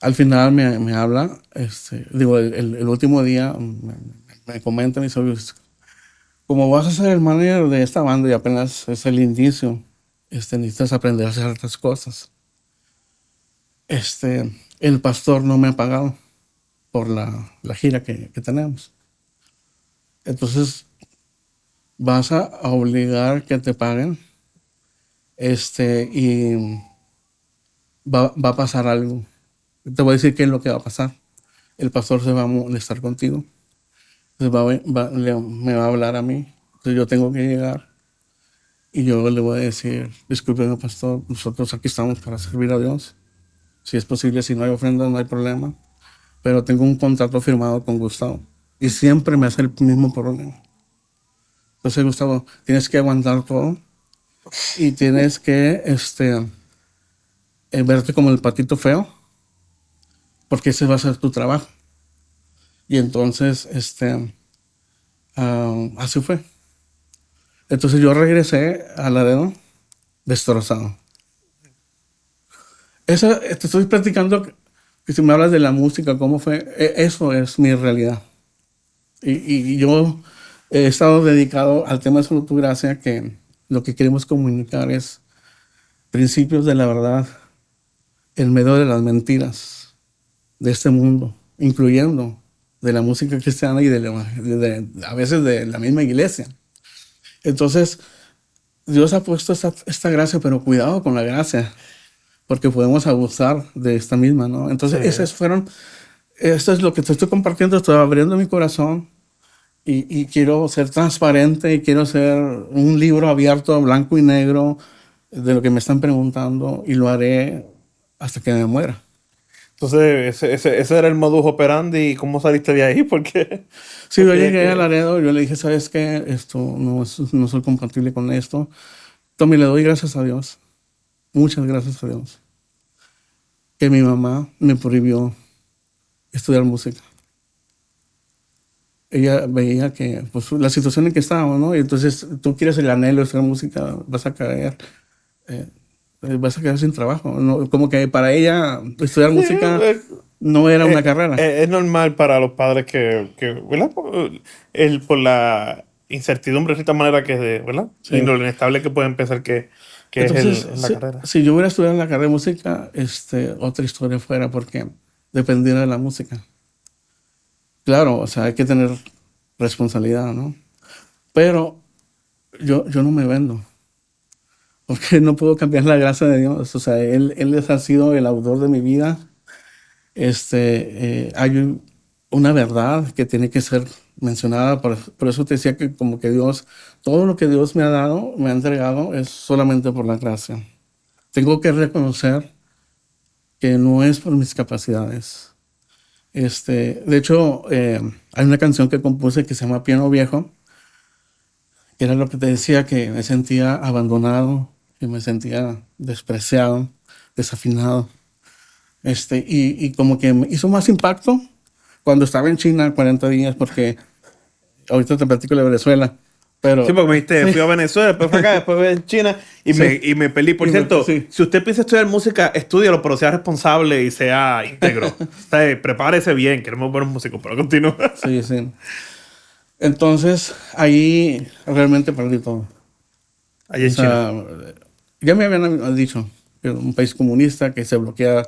al final me, habla, este, digo, el, último día me, me me comentan mis amigos, como vas a ser el manager de esta banda y apenas es el indicio, este, necesitas aprender a hacer otras cosas. Este, el pastor no me ha pagado por la, la gira que, que tenemos. Entonces, vas a obligar que te paguen este, y va, va, a pasar algo. Te voy a decir qué es lo que va a pasar. El pastor se va a molestar contigo. Le, me va a hablar a mí. Entonces yo tengo que llegar y yo le voy a decir, discúlpeme pastor, nosotros aquí estamos para servir a Dios. Si es posible, si no hay ofrendas, no hay problema. Pero tengo un contrato firmado con Gustavo. Y siempre me hace el mismo problema. Entonces, Gustavo, tienes que aguantar todo y tienes que este, eh, verte como el patito feo, porque ese va a ser tu trabajo. Y entonces, este, uh, así fue. Entonces yo regresé a Laredo destrozado. Eso, te estoy platicando que si me hablas de la música, cómo fue, e, eso es mi realidad. Y, y yo he estado dedicado al tema de salud gracia que lo que queremos comunicar es principios de la verdad en medio de las mentiras de este mundo, incluyendo de la música cristiana y de, a veces de la misma iglesia. Entonces, Dios ha puesto esta, esta, gracia, pero cuidado con la gracia, porque podemos abusar de esta misma, ¿no? Entonces, sí. esas fueron, esto es lo que te estoy compartiendo, estoy abriendo mi corazón y, y, quiero ser transparente y quiero ser un libro abierto, blanco y negro, de lo que me están preguntando y lo haré hasta que me muera. Entonces, ese, ese, ese, era el modus operandi. ¿Y cómo saliste de ahí? [laughs] Porque. Sí, yo llegué que... a Laredo, yo le dije, ¿sabes qué? Esto no, es, no soy compatible con esto. Tommy, le doy gracias a Dios. Muchas gracias a Dios. Que mi mamá me prohibió estudiar música. Ella veía que, pues, la situación en que estábamos, ¿no? Y entonces, tú quieres el anhelo de estudiar música, vas a caer. Eh, vas a quedar sin trabajo. No, como que para ella estudiar sí, música es, no era una es, carrera. Es, normal para los padres que, que ¿verdad? Por, el, por la incertidumbre de cierta manera que es de, ¿verdad? Sí. Y lo inestable que pueden pensar que, que Entonces, es el, la si, carrera. Si yo hubiera estudiado la carrera de música, este, otra historia fuera porque dependiera de la música. Claro, o sea, hay que tener responsabilidad, ¿no? Pero yo, yo no me vendo porque no puedo cambiar la gracia de Dios. O sea, Él, él ha sido el autor de mi vida. Este, eh, hay una verdad que tiene que ser mencionada, por, por, eso te decía que como que Dios, todo lo que Dios me ha dado, me ha entregado, es solamente por la gracia. Tengo que reconocer que no es por mis capacidades. Este, de hecho, eh, hay una canción que compuse que se llama Piano Viejo, que era lo que te decía, que me sentía abandonado, que me sentía despreciado, desafinado. Este, y, y, como que me hizo más impacto cuando estaba en China 40 días, porque ahorita te platico de Venezuela. Pero, sí, porque me dijiste, sí. fui a Venezuela, después fui acá, [laughs] después fui a China y, sí. me, y me peleé. Por y cierto, me, sí. si usted piensa estudiar música, estúdialo, pero sea responsable y sea íntegro. [laughs] o sea, prepárese bien, queremos buenos músicos, pero continúa. sí, sí. Entonces, ahí realmente perdí todo. Ahí en o sea, China. Ya me habían dicho que un país comunista que se bloquea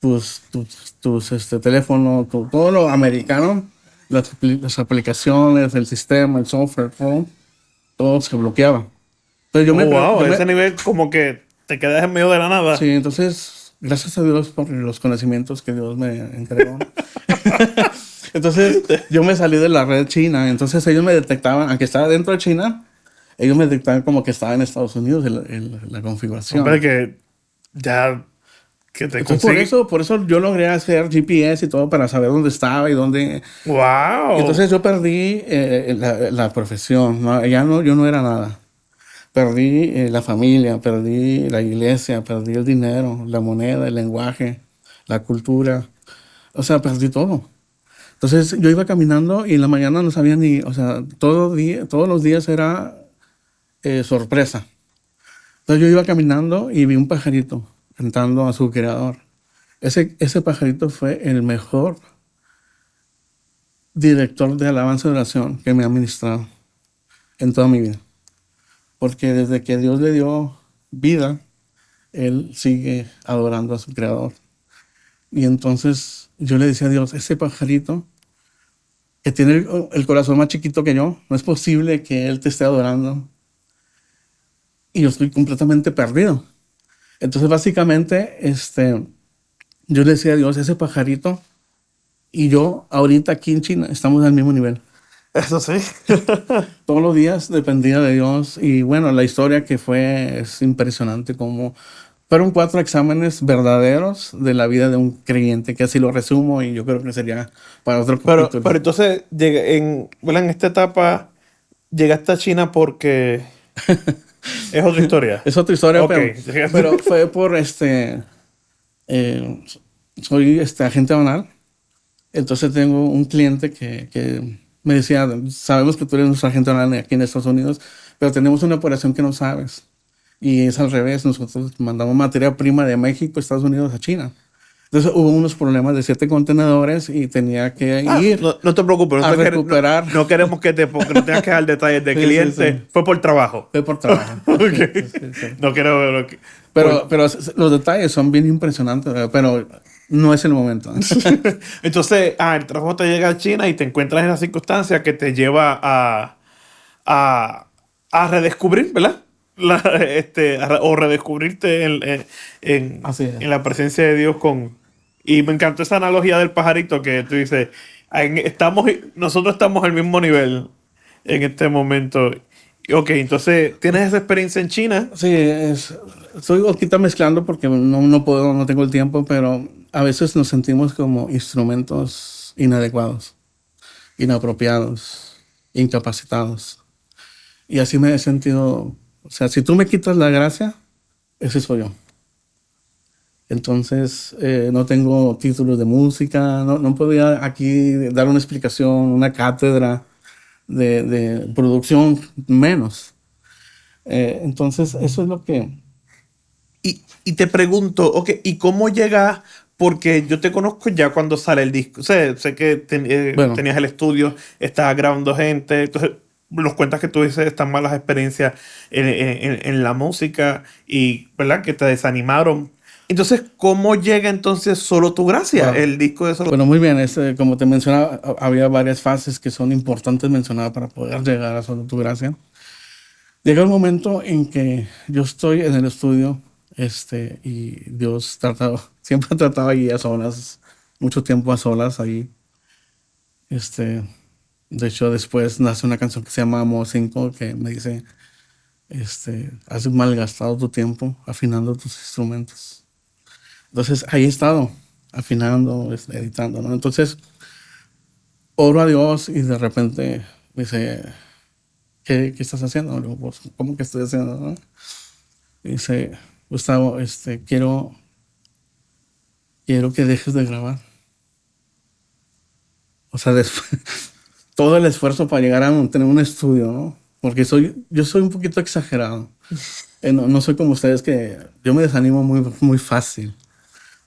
tus, tus, tus este, teléfonos, tu, todo lo americano, las, las, aplicaciones, el sistema, el software, todo, todo se bloqueaba. Entonces yo oh, me, wow, yo ese me, nivel como que te quedas en medio de la nada. Sí, entonces, gracias a Dios por los conocimientos que Dios me entregó. [laughs] entonces, yo me salí de la red china, entonces ellos me detectaban, aunque estaba dentro de China, ellos me detectaban como que estaba en Estados Unidos en la, en la configuración. Hombre, que ya que te Entonces, por eso por eso yo logré hacer GPS y todo para saber dónde estaba y dónde wow entonces yo perdí eh, la, la, profesión ¿no? ya no yo no era nada perdí eh, la familia perdí la iglesia perdí el dinero la moneda el lenguaje la cultura o sea perdí todo entonces yo iba caminando y en la mañana no sabía ni o sea todo día, todos los días era eh, sorpresa entonces yo iba caminando y vi un pajarito cantando a su creador. Ese, ese pajarito fue el mejor director de alabanza y oración que me ha ministrado en toda mi vida. Porque desde que Dios le dio vida, él sigue adorando a su creador. Y entonces yo le decía a Dios, ese pajarito que tiene el, el corazón más chiquito que yo, no es posible que él te esté adorando. Y yo estoy completamente perdido. Entonces básicamente, este, yo le decía a Dios, ese pajarito y yo ahorita aquí en China estamos al mismo nivel. Eso sí. [laughs] Todos los días dependía de Dios y bueno, la historia que fue es impresionante como fueron cuatro exámenes verdaderos de la vida de un creyente, que así lo resumo y yo creo que sería para otro Pero, capítulo. pero entonces, en, en esta etapa, llegaste a China porque [laughs] es otra historia. es otra historia, pero fue por este... eh, soy este agente banal, entonces tengo un cliente que, que me decía, sabemos que tú eres nuestro agente banal aquí en Estados Unidos, pero tenemos una operación que no sabes. Y es al revés, nosotros mandamos materia prima de México, Estados Unidos a China. Entonces hubo unos problemas de siete contenedores y tenía que Ah, ir. no, no te preocupes, no, a te recuperar. no- no queremos que te no tengas que dar detalles de [laughs] Sí, cliente. sí. Fue por trabajo. Fue por trabajo. [laughs] No quiero. Pero, pero s- los detalles son bien impresionantes, pero no es el momento. [laughs] Entonces, ah, el trabajo te llega a China y te encuentras en la circunstancia que te lleva a, a, a redescubrir, ¿verdad? La, este, o redescubrirte en, en, en- la presencia de Dios con... Y me encantó esa analogía del pajarito que tú dices, estamos, nosotros estamos al mismo nivel en este momento. Ok, entonces, ¿tienes esa experiencia en China? Sí, es, estoy ahorita mezclando porque no, no puedo, no tengo el tiempo, pero a veces nos sentimos como instrumentos inadecuados, inapropiados, incapacitados. Y así me he sentido, o sea, si tú me quitas la gracia, ese soy yo. Entonces, eh, no tengo títulos de música, no, no podía aquí dar una explicación, una cátedra de, de producción, menos. Eh, entonces, eso es lo que... Y, y te pregunto, ok, ¿y cómo llega? Porque yo te conozco ya cuando sale el disco. Sé, sé que ten- eh, Bueno. tenías el estudio, estabas grabando gente. Entonces, nos cuentas que tuviste estas malas experiencias en, en- en- la música y, ¿verdad? Que te desanimaron. Entonces, ¿cómo llega entonces Solo Tu Gracia? El disco de Solo Bueno, muy bien, este, como te mencionaba, ha- había varias fases que son importantes mencionar para poder llegar a Solo Tu Gracia. Llega el momento en que yo estoy en el estudio este, y Dios trataba, [laughs] siempre trataba ahí a solas, mucho tiempo a solas ahí. Este, de hecho, después nace una canción que se llama Amo 5 que me dice, este, has malgastado tu tiempo afinando tus instrumentos. Entonces ahí he estado, afinando, editando, ¿no? Entonces oro a Dios y de repente me dice, ¿qué, qué estás haciendo? Le pues, ¿cómo que estoy haciendo? no? Dice, Gustavo, este, quiero, quiero que dejes de grabar. O sea, [laughs] después, todo el esfuerzo para llegar a un- tener un estudio, ¿no? Porque soy, yo soy un poquito exagerado. Eh, no, no soy como ustedes que yo me desanimo muy, muy fácil.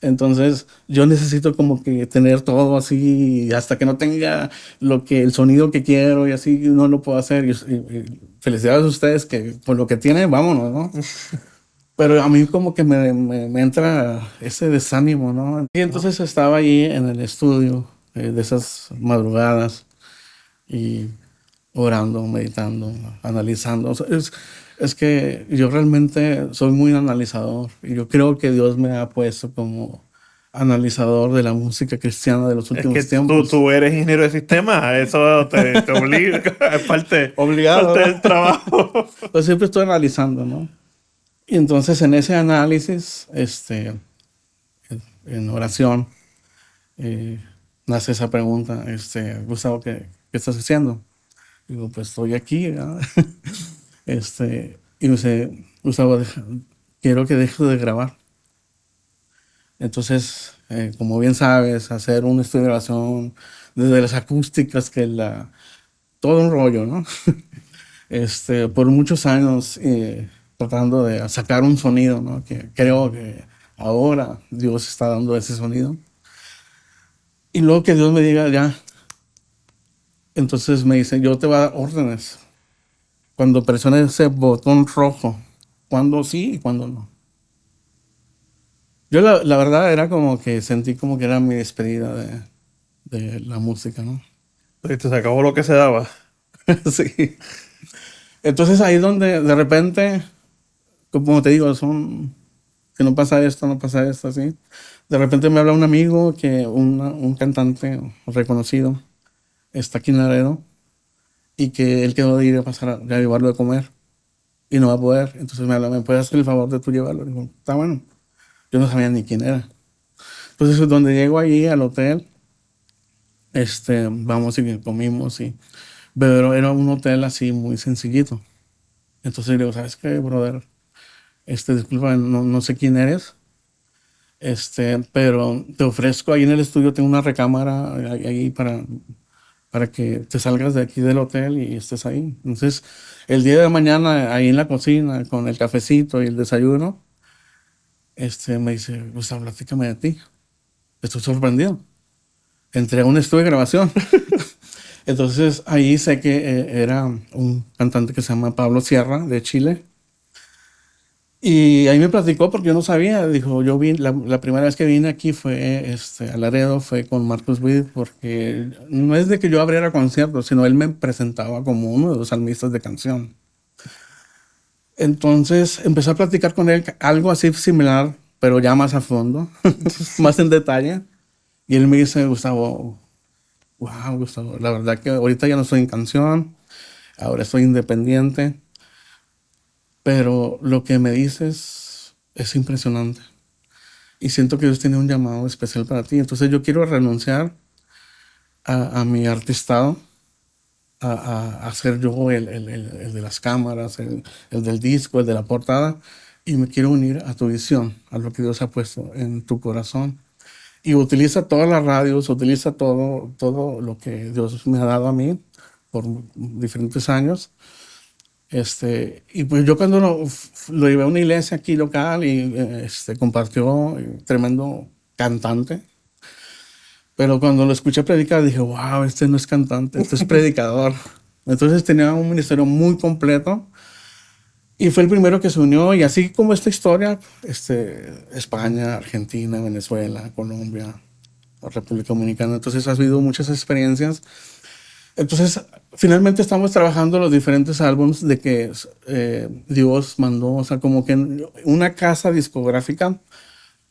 Entonces, yo necesito como que tener todo así, hasta que no tenga lo que, el sonido que quiero y así, no lo puedo hacer. Y, y- felicidades a ustedes que con lo que tienen, vámonos, ¿no? [laughs] Pero a mí como que me, me- me entra ese desánimo, ¿no? Y entonces estaba allí en el estudio eh, de esas madrugadas y orando, meditando, analizando. O sea, es, es que yo realmente soy muy analizador y yo creo que Dios me ha puesto como analizador de la música cristiana de los Es últimos que tú, tiempos. tú eres ingeniero de sistema, eso te, te obliga, [laughs] es parte, Obligado, parte del trabajo. [laughs] Pues siempre estoy analizando, ¿no? Y entonces en ese análisis, este, en- oración, eh, nace esa pregunta, este, Gustavo, ¿qué, qué estás haciendo? Digo, pues estoy aquí, [laughs] este, y me dice, Gustavo, quiero que dejes de grabar. Entonces, eh, como bien sabes, hacer un estudio de grabación desde las acústicas, que la, todo un rollo, ¿no? [laughs] este, por muchos años eh, tratando de sacar un sonido, ¿no? Que creo que ahora Dios está dando ese sonido. Y luego que Dios me diga, ya, Entonces me dice, yo te voy a dar órdenes. Cuando presiones ese botón rojo, cuando sí y cuando no. Yo la, la verdad era como que sentí como que era mi despedida de, de la música, ¿no? Te se acabó lo que se daba. [laughs] sí. Entonces ahí donde de repente, como te digo, son, que no pasa esto, no pasa esto, así. De repente me habla un amigo que una- un cantante reconocido está aquí en Laredo y que él quedó de ir a pasar a, a llevarlo de comer y no va a poder. Entonces me habla, ¿me puedes hacer el favor de tú llevarlo? Está bueno. Yo no sabía ni quién era. Entonces donde llego allí al hotel, este, vamos y comimos y... Pero era un hotel así muy sencillito. Entonces le digo, ¿sabes qué, brother? Este, disculpa, no, no sé quién eres. Este, pero te ofrezco ahí en el estudio, tengo una recámara ahí para, para que te salgas de aquí del hotel y estés ahí. Entonces, el día de mañana, ahí en la cocina, con el cafecito y el desayuno, este, me dice, Gustavo, platícame de ti. Estoy sorprendido. Entré a un estudio de grabación. [laughs] Entonces ahí sé que eh, era un cantante que se llama Pablo Sierra de Chile. Y ahí me platicó porque yo no sabía. Dijo, yo vi, la, la primera vez que vine aquí fue este, a Laredo, fue con Marcus Witt, porque no es de que yo abriera conciertos, sino él me presentaba como uno de los salmistas de canción. Entonces empecé a platicar con él algo así similar, pero ya más a fondo, [laughs] más en detalle. Y él me dice, Gustavo, wow, Gustavo, la verdad que ahorita ya no estoy en canción, ahora estoy independiente, pero lo que me dices es impresionante. Y siento que Dios tiene un llamado especial para ti. Entonces yo quiero renunciar a, a mi artistado, a, a, a ser yo el, el, el, el de las cámaras, el, el del disco, el de la portada, y me quiero unir a tu visión, a lo que Dios ha puesto en tu corazón y utiliza todas las radios, utiliza todo, todo lo que Dios me ha dado a mí por diferentes años. Este, y pues yo cuando lo, lo llevé a una iglesia aquí local y este, compartió, tremendo cantante. Pero cuando lo escuché predicar dije, wow, este no es cantante, este es predicador. [laughs] Entonces tenía un ministerio muy completo. Y fue el primero que se unió, y así como esta historia, este, España, Argentina, Venezuela, Colombia, República Dominicana. Entonces ha habido muchas experiencias. Entonces, finalmente estamos trabajando los diferentes álbumes de que eh, Dios mandó, o sea, como que una casa discográfica,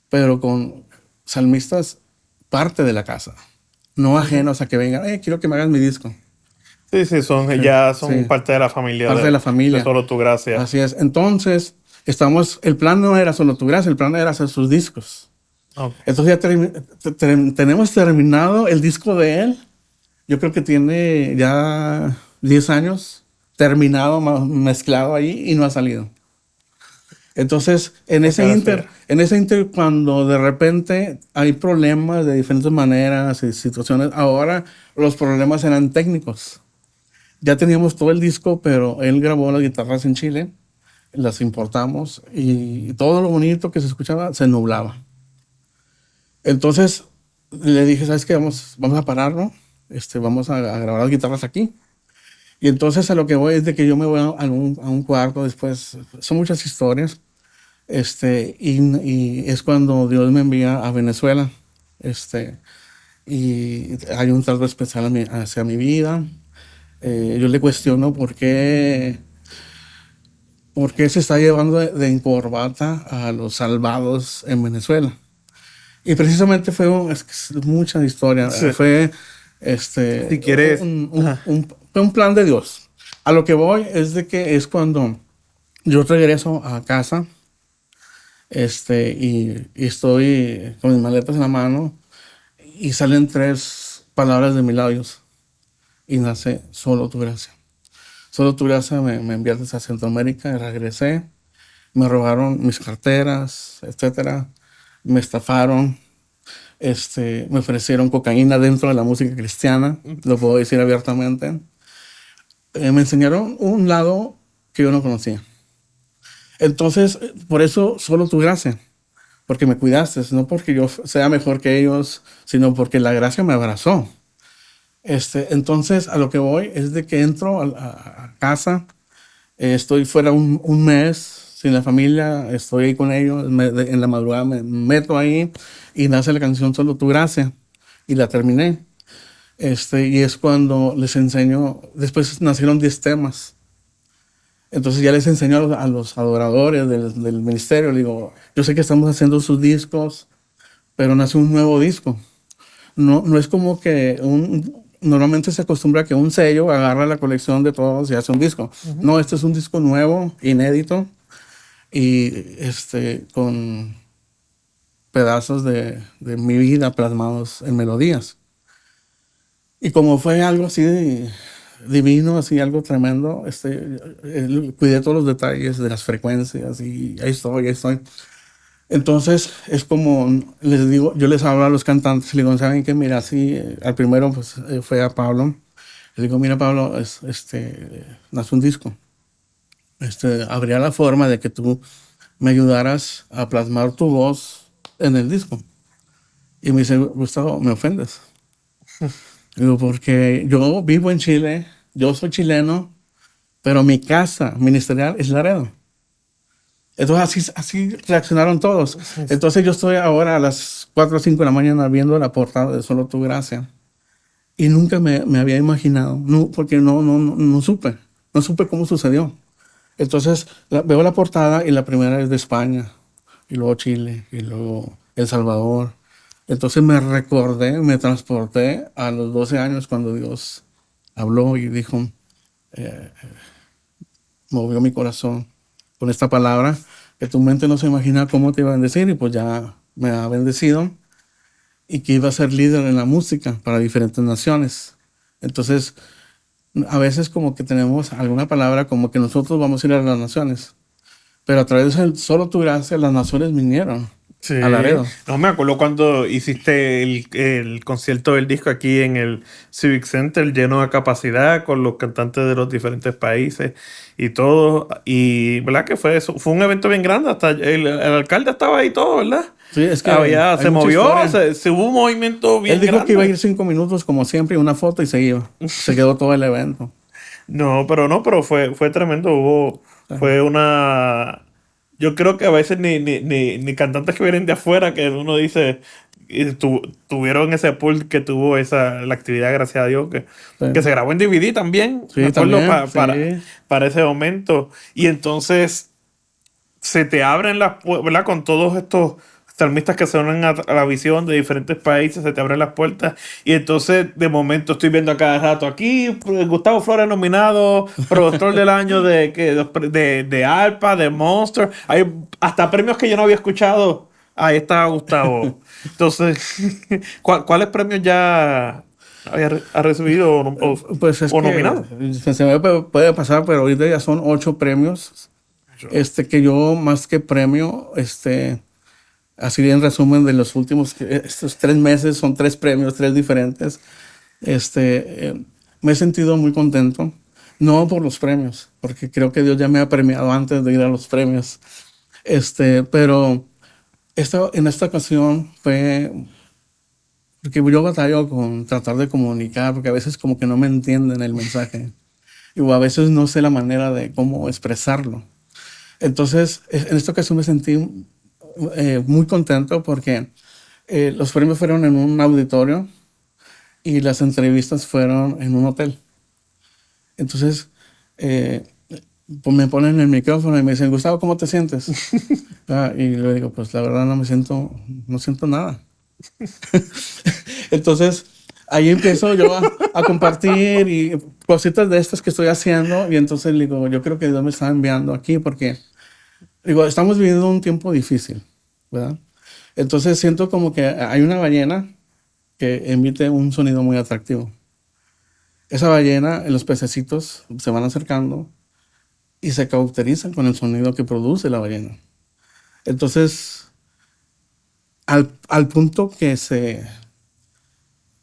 pero con salmistas parte de la casa, no ajenos a que vengan, eh, quiero que me hagas mi disco. Sí, sí, son, Sí, ya son sí. parte de la familia. Parte de la familia. de solo tu gracia. Así es. Entonces, estamos, el plan no era solo tu gracia, el plan era hacer sus discos. Ok. Entonces ya termi- te- te- tenemos terminado el disco de él. Yo creo que tiene ya 10 años terminado, mezclado ahí y no ha salido. Entonces, en ese inter, en ese inter, cuando de repente hay problemas de diferentes maneras y situaciones, ahora los problemas eran técnicos. Ya teníamos todo el disco, pero él grabó las guitarras en Chile, las importamos y todo lo bonito que se escuchaba se nublaba. Entonces le dije, ¿sabes qué? Vamos, vamos a pararlo, este, vamos a, a grabar las guitarras aquí. Y entonces a lo que voy es de que yo me voy a un, a un cuarto después, son muchas historias, este, y, y es cuando Dios me envía a Venezuela, este, y hay un trato especial a mi- hacia mi vida. Eh, yo le cuestiono por qué, por qué se está llevando de, de encorbata a los salvados en Venezuela. Y precisamente fue un- es mucha historia. Sí. Fue este, Si quieres- un, un- plan de Dios. A lo que voy es de que es cuando yo regreso a casa este, y, y estoy con mis maletas en la mano y salen tres palabras de mis labios y nace solo tu gracia. Solo tu gracia me, me enviaste a Centroamérica y regresé. Me robaron mis carteras, etcétera. Me estafaron. Este, me ofrecieron cocaína dentro de la música cristiana, lo puedo decir abiertamente. Eh, me enseñaron un lado que yo no conocía. Entonces, por eso solo tu gracia, porque me cuidaste, no porque yo sea mejor que ellos, sino porque la gracia me abrazó. Este, entonces, a lo que voy es de que entro a, a- a casa, eh, estoy fuera un, un mes sin la familia, estoy ahí con ellos, me- de- en la madrugada me meto ahí y nace la canción Solo tu gracia y la terminé. Este, y es cuando les enseño, después nacieron 10 temas. Entonces ya les enseño a los, a los adoradores del, del ministerio, le digo, yo sé que estamos haciendo sus discos, pero nace un nuevo disco. No, no es como que un, normalmente se acostumbra que un sello agarra la colección de todos y hace un disco. No, este es un disco nuevo, inédito, y este, con pedazos de, de mi vida plasmados en melodías. Y como fue algo así de- divino, así algo tremendo, este, eh, cuidé todos los detalles de las frecuencias y ahí estoy, ahí estoy. Entonces es como, les digo, yo les hablo a los cantantes, les digo, ¿saben qué? Mira, sí, eh, al primero pues eh, fue a Pablo. Le digo, mira Pablo, es- este, nace un disco. Este, habría la forma de que tú me ayudaras a plasmar tu voz en el disco. Y me dice, Gustavo, me ofendes. [laughs] Digo, porque yo vivo en Chile, yo soy chileno, pero mi casa ministerial es Laredo. Entonces así, así reaccionaron todos. Entonces yo estoy ahora a las 4 o 5 de la mañana viendo la portada de Solo Tu Gracia. Y nunca me, me había imaginado, no, porque no, no, no, no supe, no supe cómo sucedió. Entonces veo la portada y la primera es de España, y luego Chile, y luego El Salvador. Entonces me recordé, me transporté a los 12 años cuando Dios habló y dijo, eh, movió mi corazón con esta palabra, que tu mente no se imagina cómo te iba a bendecir y pues ya me ha bendecido y que iba a ser líder en la música para diferentes naciones. Entonces, a veces como que tenemos alguna palabra como que nosotros vamos a ir a las naciones, pero a través de solo tu gracia las naciones vinieron Sí. a Laredo. No me acuerdo cuando hiciste el, el concierto del disco aquí en el Civic Center lleno de capacidad con los cantantes de los diferentes países y todo. Y verdad que fue eso. Fue un evento bien grande. Hasta el, el alcalde estaba ahí todo, ¿verdad? Sí, es que Había- hay se movió, se, se hubo un movimiento bien Él dijo grande. que iba a ir cinco minutos como siempre, una foto y se iba. [laughs] Se quedó todo el evento. No, pero no, pero fue, fue tremendo. Hubo, fue una. Yo creo que a veces ni, ni, ni, ni cantantes que vienen de afuera, que uno dice, y tu- tuvieron ese pool que tuvo esa, la actividad, gracias a Dios, que, Sí. que se grabó en DVD también. Sí, me acuerdo, también, pa- sí. para, para ese momento. Y entonces se te abren las puertas, ¿verdad? Con todos estos salmistas que se unen a, a la visión de diferentes países, se te abren las puertas. Y entonces, de momento, estoy viendo a cada rato aquí, pues, Gustavo Flores nominado, productor del año de, que- de, de Alpa, de Monster. Hay hasta premios que yo no había escuchado. Ahí está Gustavo. Entonces, [laughs] ¿cuál- ¿cuáles premios ya ha recibido o, o- Pues es o que nominado? se, me puede- puede pasar, pero ahorita ya son ocho premios. Este que yo más que premio, este, así en resumen de los últimos, estos tres meses son tres premios, tres diferentes. Este, eh, me he sentido muy contento, no por los premios, porque creo que Dios ya me ha premiado antes de ir a los premios. Este, pero esta, en esta ocasión fue porque yo batallo con tratar de comunicar, porque a veces como que no me entienden el mensaje. Y a veces no sé la manera de cómo expresarlo. Entonces, en esta ocasión me sentí eh, muy contento porque eh, los premios fueron en un auditorio y las entrevistas fueron en un hotel. Entonces, eh, pues me ponen el micrófono y me dicen, Gustavo, ¿cómo te sientes? [laughs] Ah, y le digo, pues la verdad no me siento, no siento nada. [laughs] Entonces, ahí empiezo yo a, a compartir y cositas de estas que estoy haciendo. Y entonces digo, yo creo que Dios me está enviando aquí porque, digo, estamos viviendo un tiempo difícil, ¿verdad? Entonces siento como que hay una ballena que emite un sonido muy atractivo. Esa ballena, los pececitos se van acercando y se cauterizan con el sonido que produce la ballena. Entonces, al, al punto que se,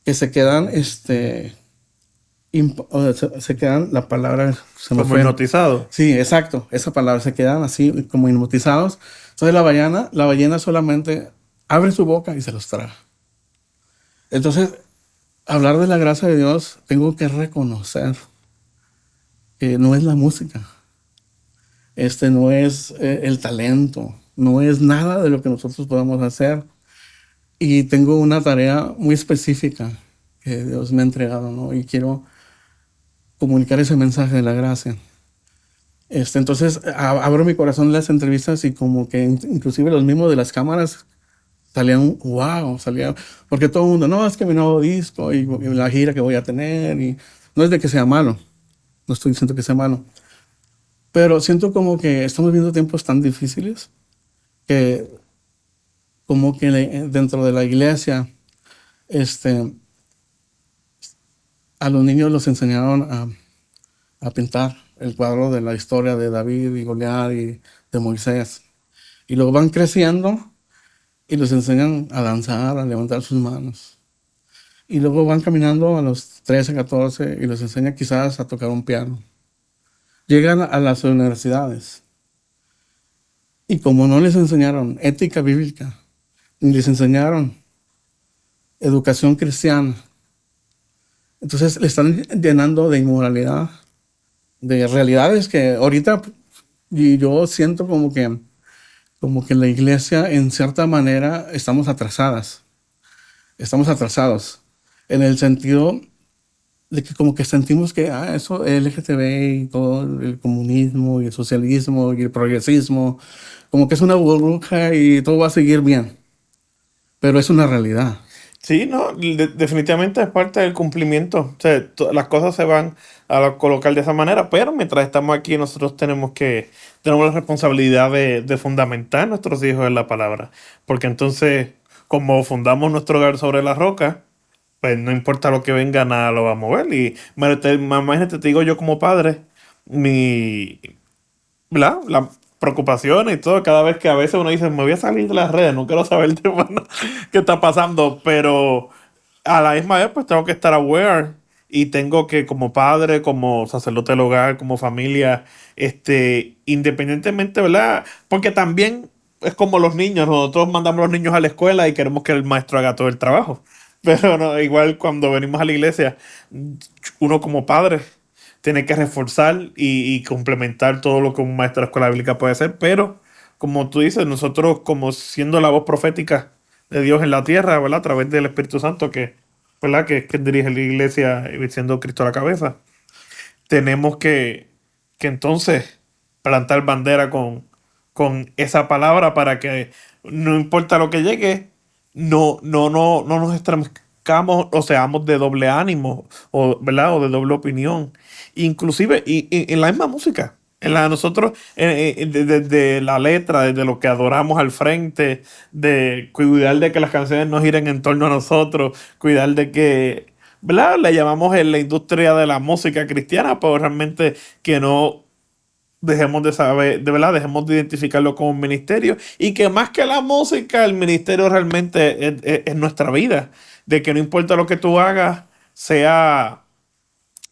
que se quedan, este, imp- o sea, se, se quedan, la palabra se me Como fue. hipnotizado. Sí, exacto, esa palabra, se quedan así como hipnotizados. Entonces la ballena, la ballena solamente abre su boca y se los traga. Entonces, hablar de la gracia de Dios, tengo que reconocer que no es la música, este no es eh, el talento, no es nada de lo que nosotros podemos hacer. Y tengo una tarea muy específica que Dios me ha entregado, ¿no? Y quiero comunicar ese mensaje de la gracia. Este, entonces abro mi corazón las entrevistas y como que inclusive los mismos de las cámaras salían, wow, salían, porque todo el mundo, no, es que mi nuevo disco y, y la gira que voy a tener, y no es de que sea malo, no estoy diciendo que sea malo, pero siento como que estamos viendo tiempos tan difíciles que como que dentro de la iglesia, este, a los niños los enseñaron a, a pintar el cuadro de la historia de David y Goliat y de Moisés. Y luego van creciendo y los enseñan a danzar, a levantar sus manos. Y luego van caminando a los 13, 14 y los enseñan quizás a tocar un piano llegan a las universidades y como no les enseñaron ética bíblica, ni les enseñaron educación cristiana, entonces le están llenando de inmoralidad, de realidades que ahorita yo siento como que como que la iglesia en cierta manera estamos atrasadas. Estamos atrasados en el sentido de que como que sentimos que ah, eso, LGTB y todo el comunismo y el socialismo y el progresismo, como que es una burbuja y todo va a seguir bien. Pero es una realidad. Sí, no, definitivamente es parte del cumplimiento. O sea, las cosas se van a colocar de esa manera, pero mientras estamos aquí nosotros tenemos que, tenemos la responsabilidad de, fundamentar a nuestros hijos en la palabra. Porque entonces, como fundamos nuestro hogar sobre la roca, pues no importa lo que venga, nada lo va a mover. Y imagínate, te digo yo como padre, mi, la preocupación y todo, cada vez que a veces uno dice, me voy a salir de las redes, no quiero saber de, [laughs] qué está pasando, pero a la misma vez pues tengo que estar aware y tengo que como padre, como sacerdote del hogar, como familia, este, independientemente, ¿verdad? Porque también es como los niños, nosotros mandamos a los niños a la escuela y queremos que el maestro haga todo el trabajo. [laughs] Pero no, igual cuando venimos a la iglesia, uno como padre tiene que reforzar y, complementar todo lo que un maestro de escuela bíblica puede hacer. Pero, como tú dices, nosotros como siendo la voz profética de Dios en la tierra, ¿verdad? A través del Espíritu Santo que, ¿verdad? Que, dirige la iglesia y siendo Cristo a la cabeza. Tenemos que, que entonces plantar bandera con, con esa palabra para que no importa lo que llegue, no, no, no, no nos estremezcamos o seamos de doble ánimo o, ¿verdad? o de doble opinión. Inclusive y, en la misma música. En la de nosotros, desde la letra, desde lo que adoramos al frente, de cuidar de que las canciones no giren en torno a nosotros, cuidar de que, ¿verdad? Le llamamos en la industria de la música cristiana, pero realmente que no dejemos de saber, de verdad, dejemos de identificarlo como un ministerio y que más que la música, el ministerio realmente es, nuestra vida, de que no importa lo que tú hagas, sea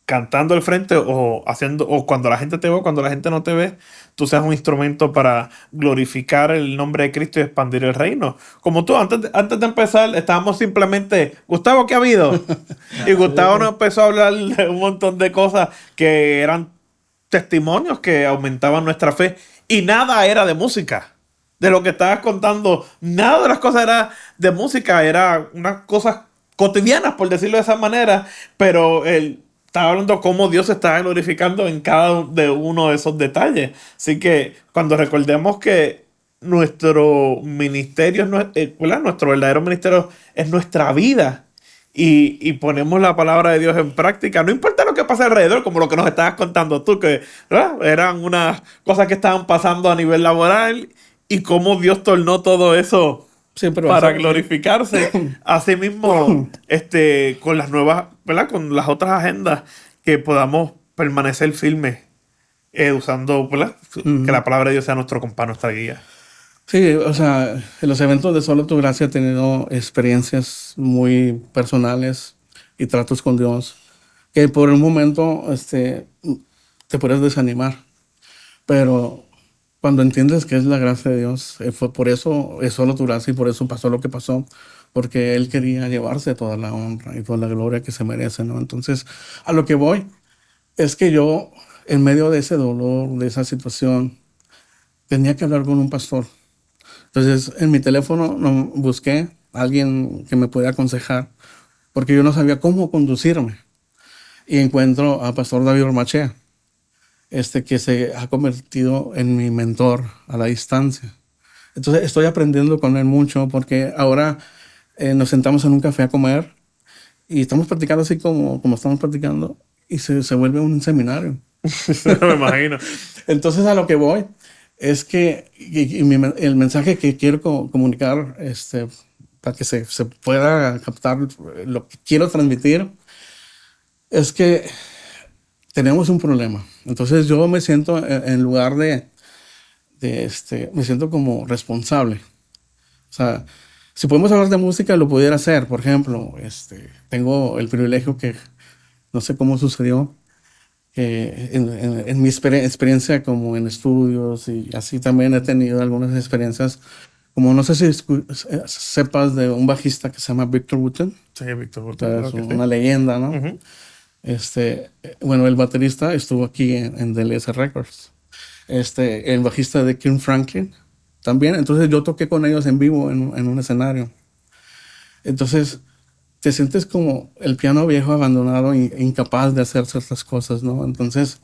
cantando al frente o haciendo, o cuando la gente te ve, cuando la gente no te ve, tú seas un instrumento para glorificar el nombre de Cristo y expandir el reino. Como tú, antes de, antes de empezar, estábamos simplemente, Gustavo, ¿qué ha habido? [laughs] y Gustavo nos empezó a hablar de un montón de cosas que eran testimonios que aumentaban nuestra fe y nada era de música. De lo que estabas contando, nada de las cosas era de música, era unas cosas cotidianas, por decirlo de esa manera, pero él estaba hablando cómo Dios se estaba glorificando en cada de uno de esos detalles. Así que cuando recordemos que nuestro ministerio, eh, nuestro verdadero ministerio es nuestra vida, y, ponemos la palabra de Dios en práctica, no importa lo que pase alrededor, como lo que nos estabas contando tú, que eran unas cosas que estaban pasando a nivel laboral y cómo Dios tornó todo eso para glorificarse. Asimismo, [laughs] este, con las nuevas, ¿verdad? Con las otras agendas que podamos permanecer firmes eh, usando, Que la palabra de Dios sea nuestro compás, nuestra guía. Sí, o sea, en los eventos de Solo Tu Gracia he tenido experiencias muy personales y tratos con Dios que por un momento este, te puedes desanimar. Pero cuando entiendes que es la gracia de Dios, eh, fue por eso es solo tu gracia y por eso pasó lo que pasó. porque él quería llevarse toda la honra y toda la gloria que se merece, ¿no? Entonces, a lo que voy es que yo, en medio de ese dolor, de esa situación, tenía que hablar con un pastor. Entonces, en mi teléfono no, busqué a alguien que me pudiera aconsejar, porque yo no sabía cómo conducirme. Y encuentro a Pastor David Ormachea, este que se ha convertido en mi mentor a la distancia. Entonces, estoy aprendiendo con él mucho, porque ahora eh, nos sentamos en un café a comer y estamos practicando así como, como estamos practicando y se, se vuelve un seminario. [laughs] Me imagino. Entonces a lo que voy es que y, y mi, el mensaje que quiero co comunicar este, para que se, se, pueda captar lo que quiero transmitir es que tenemos un problema. Entonces yo me siento en, en lugar de, de, este, me siento como responsable. O sea, si podemos hablar de música, lo pudiera hacer. Por ejemplo, este, tengo el privilegio que, no sé cómo sucedió, que en, en, en mi exper experiencia como en estudios y así también he tenido algunas experiencias, como no sé si sepas de un bajista que se llama Victor Wooten. Sí, Victor Wooten. Es una sí. leyenda, ¿no? Uh -huh. Este, bueno, el baterista estuvo aquí en, en DLS Records. Este, el bajista de Kim Franklin también. Entonces yo toqué con ellos en vivo en, en, un escenario. Entonces te sientes como el piano viejo abandonado e incapaz de hacer ciertas cosas, ¿no? Entonces,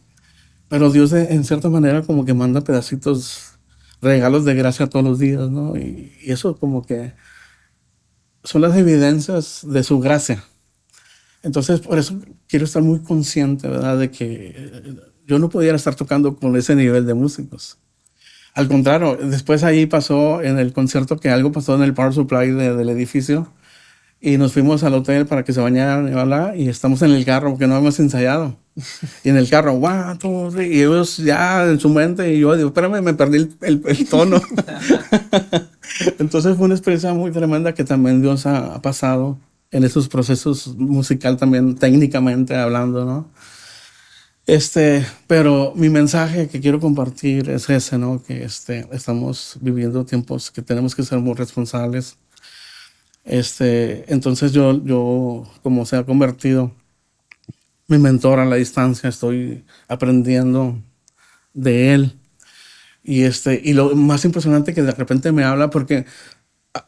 pero Dios en cierta manera como que manda pedacitos, regalos de gracia todos los días, ¿no? Y eso como que son las evidencias de su gracia. Entonces, por eso quiero estar muy consciente, ¿verdad? De que yo no pudiera estar tocando con ese nivel de músicos. Al contrario, después ahí pasó en el concierto que algo pasó en el power supply de, del edificio y nos fuimos al hotel para que se bañaran y, bla, y estamos en el carro porque no hemos ensayado. [laughs] Y en el carro, guau, y ellos ya en su mente, y yo digo, espérame, me perdí el, el, el tono. [laughs] [laughs] Entonces fue una experiencia muy tremenda que también Dios ha, ha pasado en esos procesos musical también técnicamente hablando, ¿no? Este, pero mi mensaje que quiero compartir es ese, ¿no? Que este, estamos viviendo tiempos que tenemos que ser muy responsables. Este, entonces yo, yo, como se ha convertido mi mentor a la distancia, estoy aprendiendo de él. Y este, y lo más impresionante que de repente me habla porque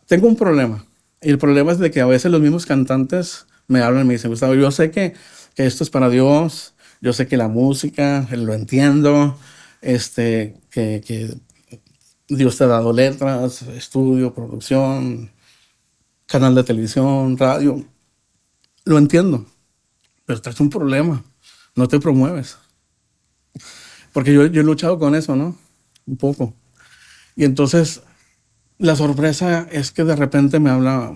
tengo un problema. Y el problema es de que a veces los mismos cantantes me hablan y me dicen, Gustavo, yo sé que, esto es para Dios, yo sé que la música, lo entiendo, este, que, Dios te ha dado letras, estudio, producción, canal de televisión, radio. Lo entiendo, pero es un problema. No te promueves. Porque yo, yo he luchado con eso, ¿no? Un poco. Y entonces, la sorpresa es que de repente me habla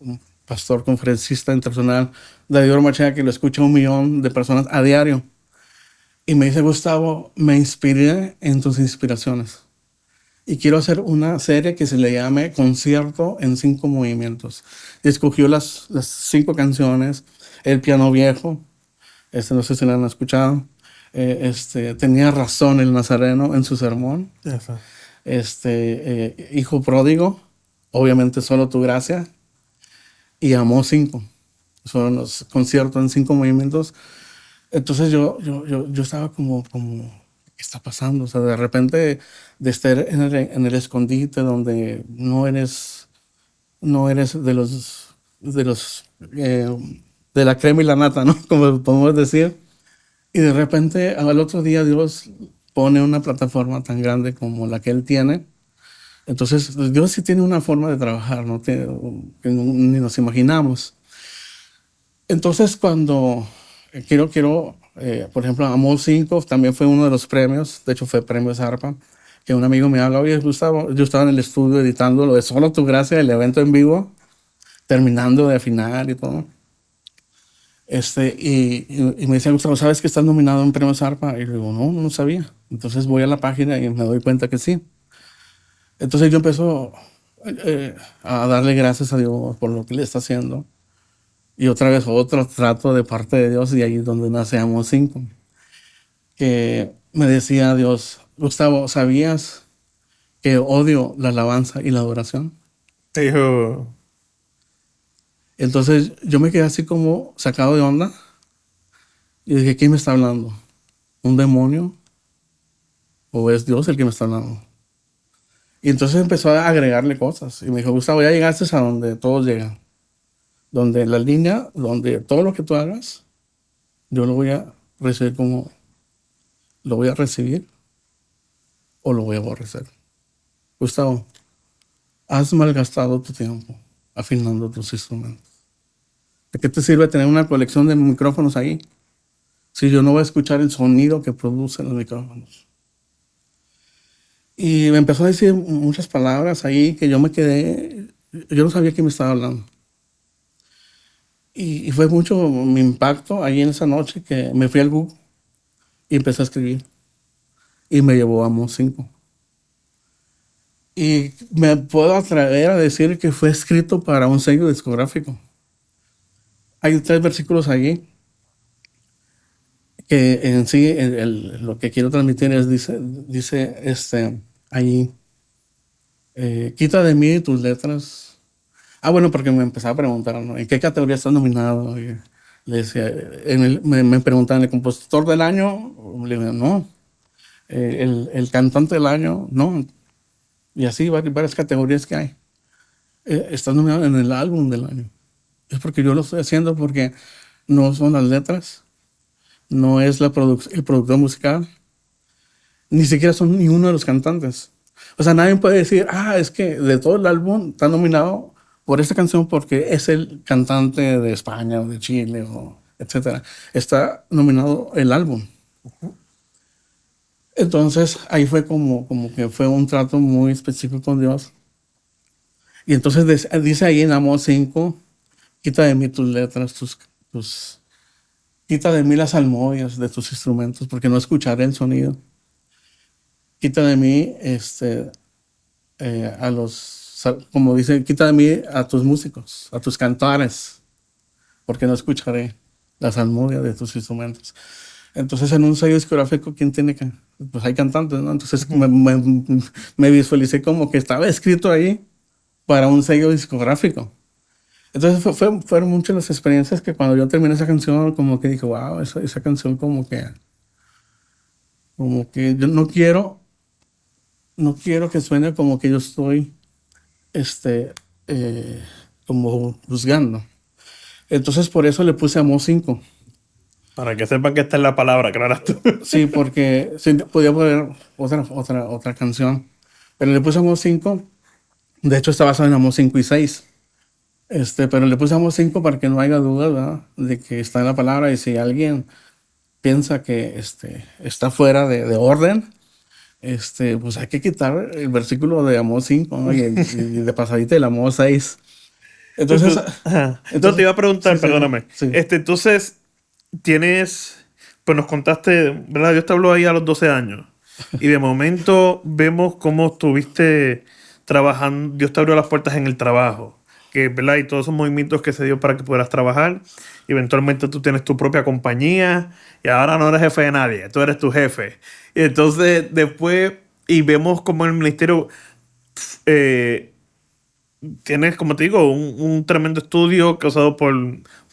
un pastor conferencista internacional David Ormachea, que lo escucha un millón de personas a diario. Y me dice, Gustavo, me inspiré en tus inspiraciones. Y quiero hacer una serie que se le llame Concierto en cinco movimientos. Y escogió las, cinco canciones. El piano viejo, este no sé si lo han escuchado. Eh, este, tenía razón el nazareno en su sermón. Yes, este, eh, hijo pródigo, obviamente solo tu gracia. Y amó cinco son los conciertos en cinco movimientos. Entonces yo, yo, yo, yo estaba como, como, ¿qué está pasando? O sea, de repente de estar en el, escondite donde no eres, no eres de los, de los, eh, de la crema y la nata, ¿no? [laughs] Como podemos decir. Y de repente al otro día Dios pone una plataforma tan grande como la que Él tiene. Entonces Dios sí tiene una forma de trabajar, ¿no? Que ni nos imaginamos. Entonces, cuando eh, quiero, quiero, eh, por ejemplo, Amor 5 también fue uno de los premios, de hecho fue premio Zarpa, que un amigo me habla, oye, Gustavo, yo estaba en el estudio editando lo de Solo Tu Gracia, el evento en vivo, terminando de afinar y todo. Este, y, me decía, Gustavo, ¿sabes que estás nominado en premio Zarpa? Y le digo, no, no sabía. Entonces voy a la página y me doy cuenta que sí. Entonces yo empiezo eh, a darle gracias a Dios por lo que le está haciendo. Y otra vez otro trato de parte de Dios y ahí es donde nacemos cinco. Que me decía Dios, Gustavo, ¿sabías que odio la alabanza y la adoración? Hijo. Entonces yo me quedé así como sacado de onda y dije, ¿quién me está hablando? ¿Un demonio? ¿O es Dios el que me está hablando? Y entonces empezó a agregarle cosas. Y me dijo, Gustavo, ya llegaste a donde todos llegan. Donde la línea, donde todo lo que tú hagas, yo lo voy a recibir como, lo voy a recibir o lo voy a aborrecer. Gustavo, has malgastado tu tiempo afinando tus instrumentos. ¿De qué te sirve tener una colección de micrófonos ahí si yo no voy a escuchar el sonido que producen los micrófonos? Y me empezó a decir muchas palabras ahí que yo me quedé, yo no sabía quién me estaba hablando. Y, fue mucho mi impacto ahí en esa noche que me fui al Google y empecé a escribir. Y me llevó a Mo 5. Y me puedo atrever a decir que fue escrito para un sello discográfico. Hay tres versículos allí que en sí lo que quiero transmitir es, dice, dice este, ahí, eh, quita de mí tus letras. Ah, bueno, porque me empezaba a preguntar, ¿En qué categoría estás nominado? le decía, me, me, preguntaban, ¿el compositor del año? No. Eh, el, el, cantante del año, no. Y así varias, categorías que hay. Eh, estás nominado en el álbum del año. Es porque yo lo estoy haciendo porque no son las letras, no es la el productor musical, ni siquiera son ni uno de los cantantes. O sea, nadie puede decir, ah, es que de todo el álbum está nominado por esta canción porque es el cantante de España o de Chile o etcétera. Está nominado el álbum. Entonces ahí fue como, como que fue un trato muy específico con Dios. Y entonces dice ahí en Amor 5, quita de mí tus letras, tus, tus, quita de mí las almohadillas de tus instrumentos, porque no escucharé el sonido. Quita de mí este, eh, a los, como dice, quita de mí a tus músicos, a tus cantares, porque no escucharé las almohadillas de tus instrumentos. Entonces, en un sello discográfico, ¿quién tiene que? Pues hay cantantes, ¿no? Entonces me, me, visualicé como que estaba escrito ahí para un sello discográfico. Entonces fue, fueron muchas las experiencias que cuando yo terminé esa canción, como que dije, wow, esa, esa canción como que, como que yo no quiero, no quiero que suene como que yo estoy, este, eh, como juzgando. Entonces por eso le puse Amo 5 para que sepan que esta es la palabra, claro. [laughs] sí, porque podía poner otra, otra, otra canción. Pero le pusimos cinco. De hecho, está basado en Amos 5 y 6. Este, pero le pusimos cinco para que no haya duda de que está en la palabra. Y si alguien piensa que este, está fuera de, de orden, este, pues hay que quitar el versículo de Amos 5 y, de pasadita el Amos 6. Entonces, entonces, te iba a preguntar, perdóname. Este, entonces, tienes, pues nos contaste, ¿verdad? Dios te habló ahí a los 12 años. Y de momento vemos cómo estuviste trabajando, Dios te abrió las puertas en el trabajo, que. Y todos esos movimientos que se dio para que pudieras trabajar. Eventualmente tú tienes tu propia compañía y ahora no eres jefe de nadie, tú eres tu jefe. Y entonces después, y vemos como el ministerio eh, tienes, como te digo, un, tremendo estudio causado por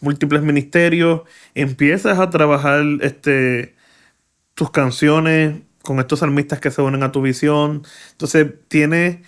múltiples ministerios, empiezas a trabajar este, tus canciones con estos salmistas que se unen a tu visión. Entonces, tienes,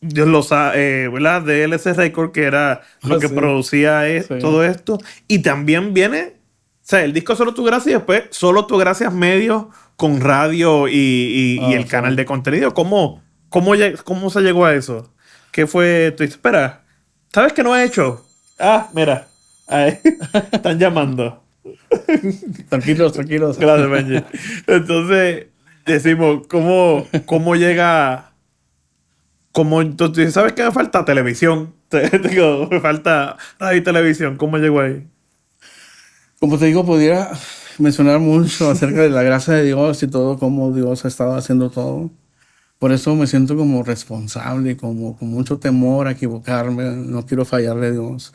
Dios lo sabe, eh, ¿verdad? DLC Record, que era lo ah, que producía todo esto. Y también viene, o sea, el disco Solo Tu Gracia y después Solo Tu Gracias Medio con radio y, el ah, canal de contenido. ¿Cómo, cómo, ¿Cómo se llegó a eso? ¿Qué fue? Tú espera, ¿sabes qué no he hecho? Ah, mira. [laughs] Están llamando. [laughs] tranquilos, tranquilos. Gracias, Benji. Entonces, decimos, ¿cómo, cómo llega? Cómo, entonces, ¿sabes qué me falta? Televisión. [laughs] digo, me falta radio y televisión. ¿Cómo llegó ahí? Como te digo, pudiera mencionar mucho acerca de la gracia de Dios y todo, cómo Dios ha estado haciendo todo. Por eso me siento como responsable, como con mucho temor a equivocarme, no quiero fallarle a Dios.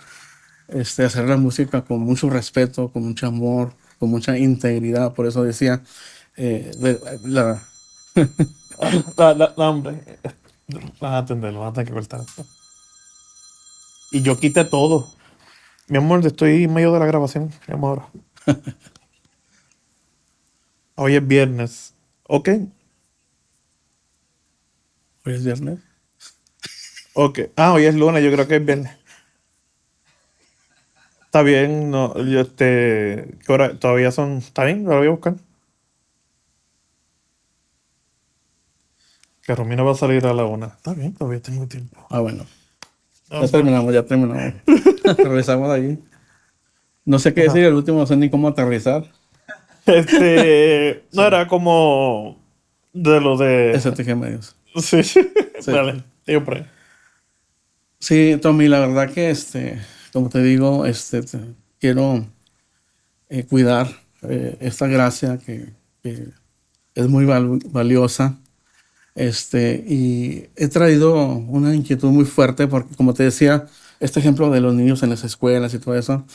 Este, hacer la música con mucho respeto, con mucho amor, con mucha integridad. Por eso decía, eh, [laughs] la... la, la, vas a atender, vas a tener que cortar. Y yo quité todo. Mi amor, estoy en medio de la grabación. Llama [laughs] ahora. Hoy es viernes. Ok. Hoy es viernes. Ok. Ah, hoy es lunes, yo creo que es viernes. Está bien, no, yo este. ¿qué hora? Todavía son. ¿Está bien? Lo voy a buscar. Que Romina va a salir a la una. Está bien, todavía tengo tiempo. Ah, bueno. Ya terminamos, ya terminamos. [laughs] Aterrizamos de ahí. No sé qué decir, el último no sé ni cómo aterrizar. Este. [laughs] no era como. De lo de. STG Medios. Sí. [laughs] Dale, digo por ahí. Sí, Tommy, la verdad que, este, como te digo, este, te- quiero eh, cuidar eh, esta gracia que, que es muy val- valiosa. Este, y he traído una inquietud muy fuerte porque, como te decía, este ejemplo de los niños en las escuelas y todo eso,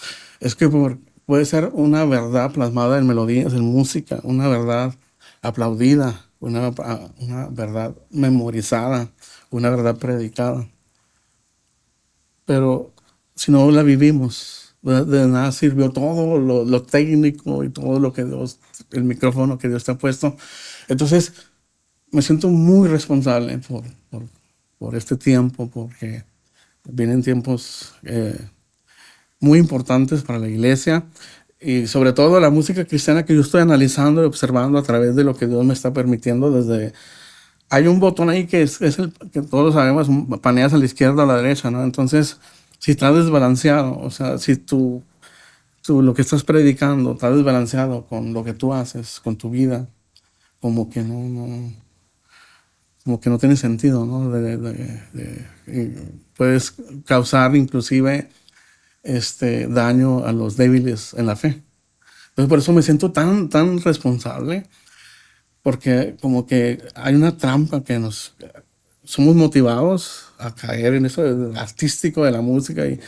es que por- puede ser una verdad plasmada en melodías, en música, una verdad aplaudida, una, una verdad memorizada, una verdad predicada pero si no la vivimos, de, nada sirvió todo lo, lo técnico y todo lo que Dios, el micrófono que Dios te ha puesto. Entonces, me siento muy responsable por, por, por este tiempo, porque vienen tiempos eh, muy importantes para la iglesia y sobre todo la música cristiana que yo estoy analizando y observando a través de lo que Dios me está permitiendo desde hay un botón ahí que es, el que todos sabemos, paneas a la izquierda o a la derecha, ¿no? Entonces, si está desbalanceado, o sea, si tú, tú lo que estás predicando está desbalanceado con lo que tú haces, con tu vida, como que no, no como que no tiene sentido, ¿no? De- de- de- de- puedes causar inclusive este daño a los débiles en la fe. Entonces, por eso me siento tan, tan responsable porque como que hay una trampa que nos somos motivados a caer en eso artístico de la música y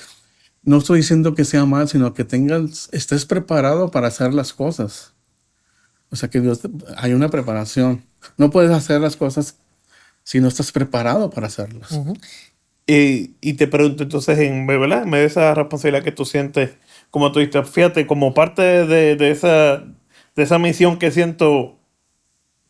no estoy diciendo que sea mal, sino que tengas estés preparado para hacer las cosas. O sea que Dios hay una preparación. No puedes hacer las cosas si no estás preparado para hacerlas. Y, y te pregunto entonces, en, ¿verdad? En vez de esa responsabilidad que tú sientes, como tú dices, fíjate, como parte de, de esa, de esa misión que siento,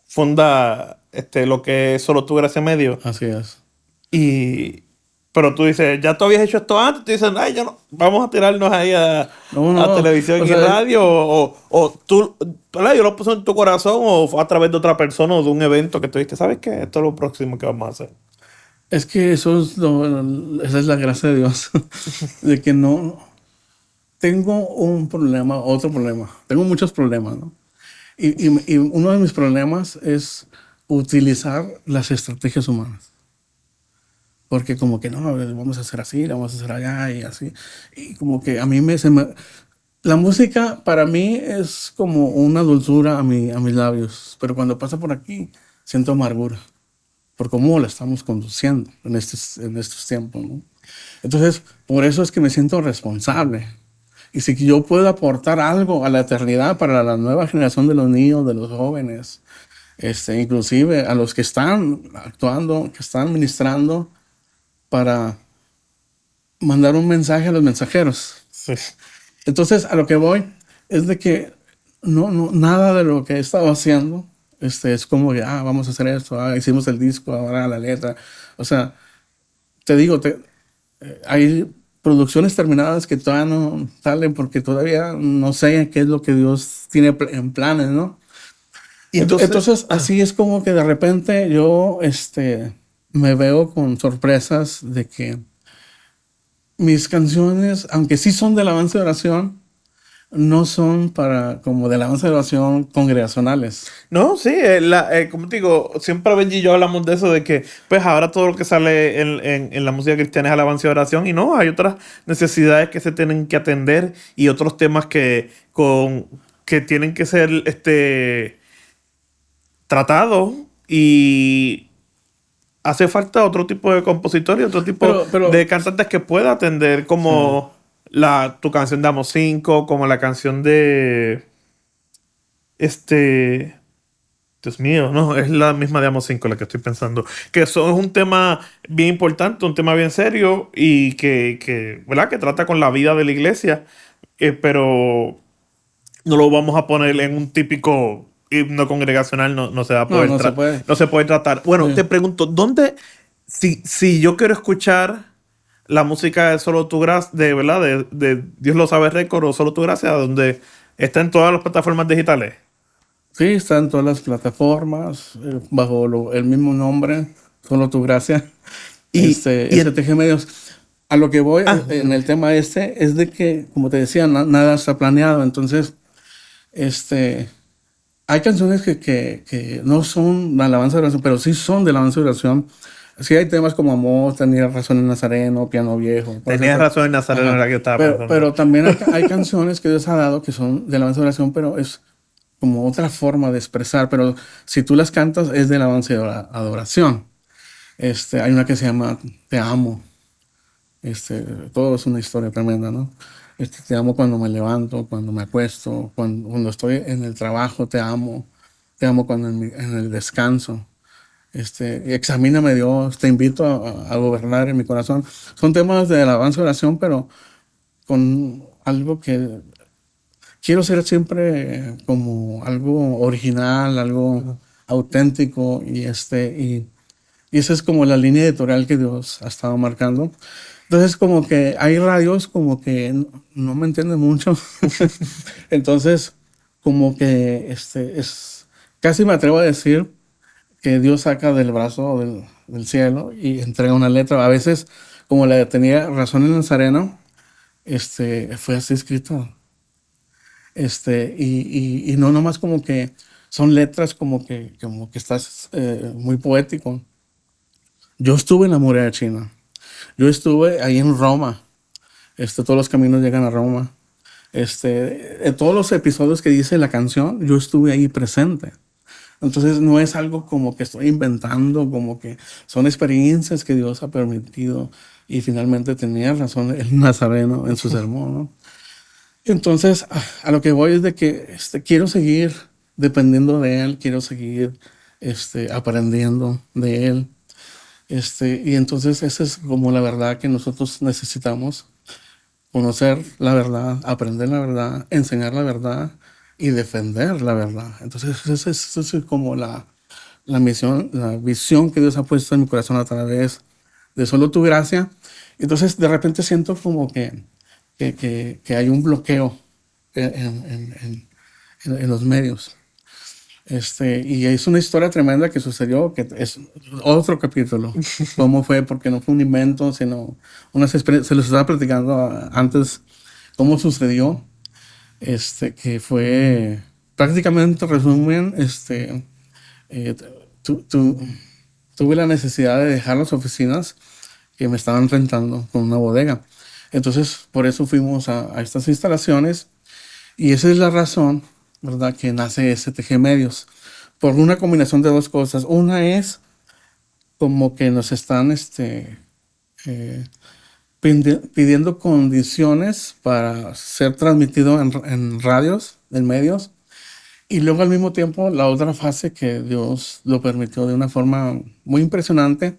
funda este, lo que es solo tu gracia medio. Así es. Y, pero tú dices, ya tú habías hecho esto antes, tú dices, ay, yo no, vamos a tirarnos ahí a, No, no, a televisión o y sea, radio, o, o, o tú, ¿verdad? Yo lo puse en tu corazón, o fue a través de otra persona o de un evento que tú dijiste, ¿sabes qué? Esto es lo próximo que vamos a hacer. Es que eso es lo- esa es la gracia de Dios, [laughs] de que no tengo un problema, otro problema, tengo muchos problemas, ¿no? Y, y- y uno de mis problemas es utilizar las estrategias humanas. Porque como que no, vamos a hacer así, vamos a hacer allá y así. Y como que a mí me, se me... La música para mí es como una dulzura a, mi, a mis labios, pero cuando pasa por aquí siento amargura por cómo la estamos conduciendo en estos, en estos tiempos. ¿no? Entonces, por eso es que me siento responsable. Y si yo puedo aportar algo a la eternidad para la nueva generación de los niños, de los jóvenes, este, inclusive a los que están actuando, que están ministrando, para mandar un mensaje a los mensajeros. Sí. Entonces, a lo que voy es de que no, no, nada de lo que he estado haciendo este, es como que, ah, vamos a hacer esto, ah, hicimos el disco, ahora la letra. O sea, te digo, te, eh, hay producciones terminadas que todavía no salen porque todavía no sé qué es lo que Dios tiene pl- en planes, ¿no? Y Entonces, entonces, así es como que de repente yo este, me veo con sorpresas de que mis canciones, aunque sí son de alabanza y oración, no son para como de alabanza y oración congregacionales. No, sí, eh, la- eh, como te digo, siempre Benji y yo hablamos de eso, de que pues ahora todo lo que sale en, en- en la música cristiana es alabanza y oración, y no, hay otras necesidades que se tienen que atender y otros temas que, con, que tienen que ser este, tratados y hace falta otro tipo de compositor y otro tipo Pero- pero- de cantantes que pueda atender como la, tu canción de Amos 5, como la canción de este Dios mío, no, es la misma de Amos 5 la que estoy pensando. Que eso es un tema bien importante, un tema bien serio y que, que ¿verdad? Que trata con la vida de la iglesia, eh, pero no lo vamos a poner en un típico himno congregacional, no, no se va a No, poder no se puede. no se puede tratar. Bueno, Sí. te pregunto, ¿dónde, si, si yo quiero escuchar la música de Solo Tu Gracia, de verdad, de, de Dios lo sabe récord o Solo Tu Gracia, donde está en todas las plataformas digitales? Sí, está en todas las plataformas, eh, bajo lo- el mismo nombre, solo tu gracia. [laughs] Y- este, y STG Medios. A lo que voy Ah. eh, en el tema este es de que, como te decía, na- nada está planeado. Entonces, este, hay canciones que, que, que no son de alabanza de oración, pero sí son de alabanza de oración. Sí hay temas como Amor, Tenía razón en Nazareno, Piano Viejo. Tenías razón en Nazareno, era que estaba pero, pensando. pero también hay, hay canciones que Dios ha dado que son de alabanza de oración, pero es como otra forma de expresar. Pero si tú las cantas, es de alabanza adora- adoración. Este, hay una que se llama Te amo. Este, todo es una historia tremenda, ¿no? Este, te amo cuando me levanto, cuando me acuesto, cuando, cuando estoy en el trabajo, te amo. Te amo cuando en, mi- en el descanso. Este, examíname Dios, te invito a, a gobernar en mi corazón. Son temas de alabanza y oración, pero con algo que quiero ser siempre como algo original, algo auténtico y este y, y esa es como la línea editorial que Dios ha estado marcando. Entonces como que hay radios como que no, me entienden mucho. [laughs] Entonces como que este es casi me atrevo a decir que Dios saca del brazo del, cielo y entrega una letra. A veces, como la tenía razón en Nazareno, este, fue así escrito. Este, y, y, y no nomás como que son letras como que, como que estás eh, muy poético. Yo estuve en la muralla china. Yo estuve ahí en Roma. Este, todos los caminos llegan a Roma. Este, todos los episodios que dice la canción, yo estuve ahí presente. Entonces no es algo como que estoy inventando, como que son experiencias que Dios ha permitido y finalmente tenía razón el [laughs] nazareno en su sermón. Entonces a, a lo que voy es de que este, quiero seguir dependiendo de Él, quiero seguir este, aprendiendo de Él. Este, y entonces esa es como la verdad que nosotros necesitamos, conocer la verdad, aprender la verdad, enseñar la verdad y defender la verdad. Entonces, esa es, como la, la misión, la visión que Dios ha puesto en mi corazón a través de solo tu gracia. Entonces, de repente siento como que, que, hay un bloqueo en, en los medios. Este, y es una historia tremenda que sucedió, que es otro capítulo. [laughs] ¿Cómo fue? Porque no fue un invento, sino unas experiencias. Se los estaba platicando a- antes cómo sucedió este, que fue prácticamente resumen, este, eh, tu- tu- tuve la necesidad de dejar las oficinas que me estaban rentando con una bodega. Entonces, por eso fuimos a, a estas instalaciones y esa es la razón, ¿verdad?, que nace STG Medios. Por una combinación de dos cosas. Una es como que nos están, este, eh, pidiendo condiciones para ser transmitido en, en radios, en medios. Y luego al mismo tiempo la otra fase que Dios lo permitió de una forma muy impresionante.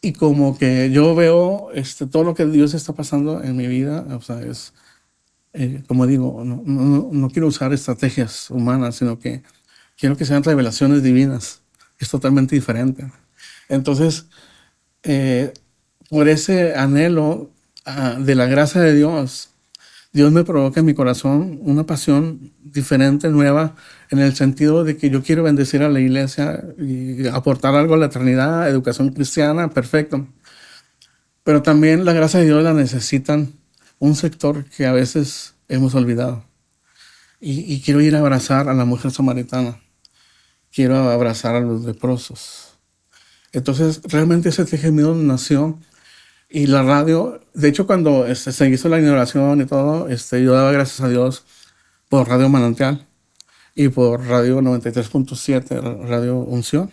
Y como que yo veo este, todo lo que Dios está pasando en mi vida, o sea, es, eh, como digo, no, quiero usar estrategias humanas, sino que quiero que sean revelaciones divinas. Es totalmente diferente. Entonces, eh, por ese anhelo ah, de la gracia de Dios, Dios me provoca en mi corazón una pasión diferente, nueva, en el sentido de que yo quiero bendecir a la iglesia y aportar algo a la eternidad, educación cristiana, perfecto. Pero también la gracia de Dios la necesitan un sector que a veces hemos olvidado. Y, quiero ir a abrazar a la mujer samaritana. Quiero abrazar a los leprosos. Entonces, realmente ese tejido nació y la radio, de hecho, cuando este, se hizo la inauguración y todo, este, yo daba gracias a Dios por Radio Manantial y por Radio 93.7, Radio Unción.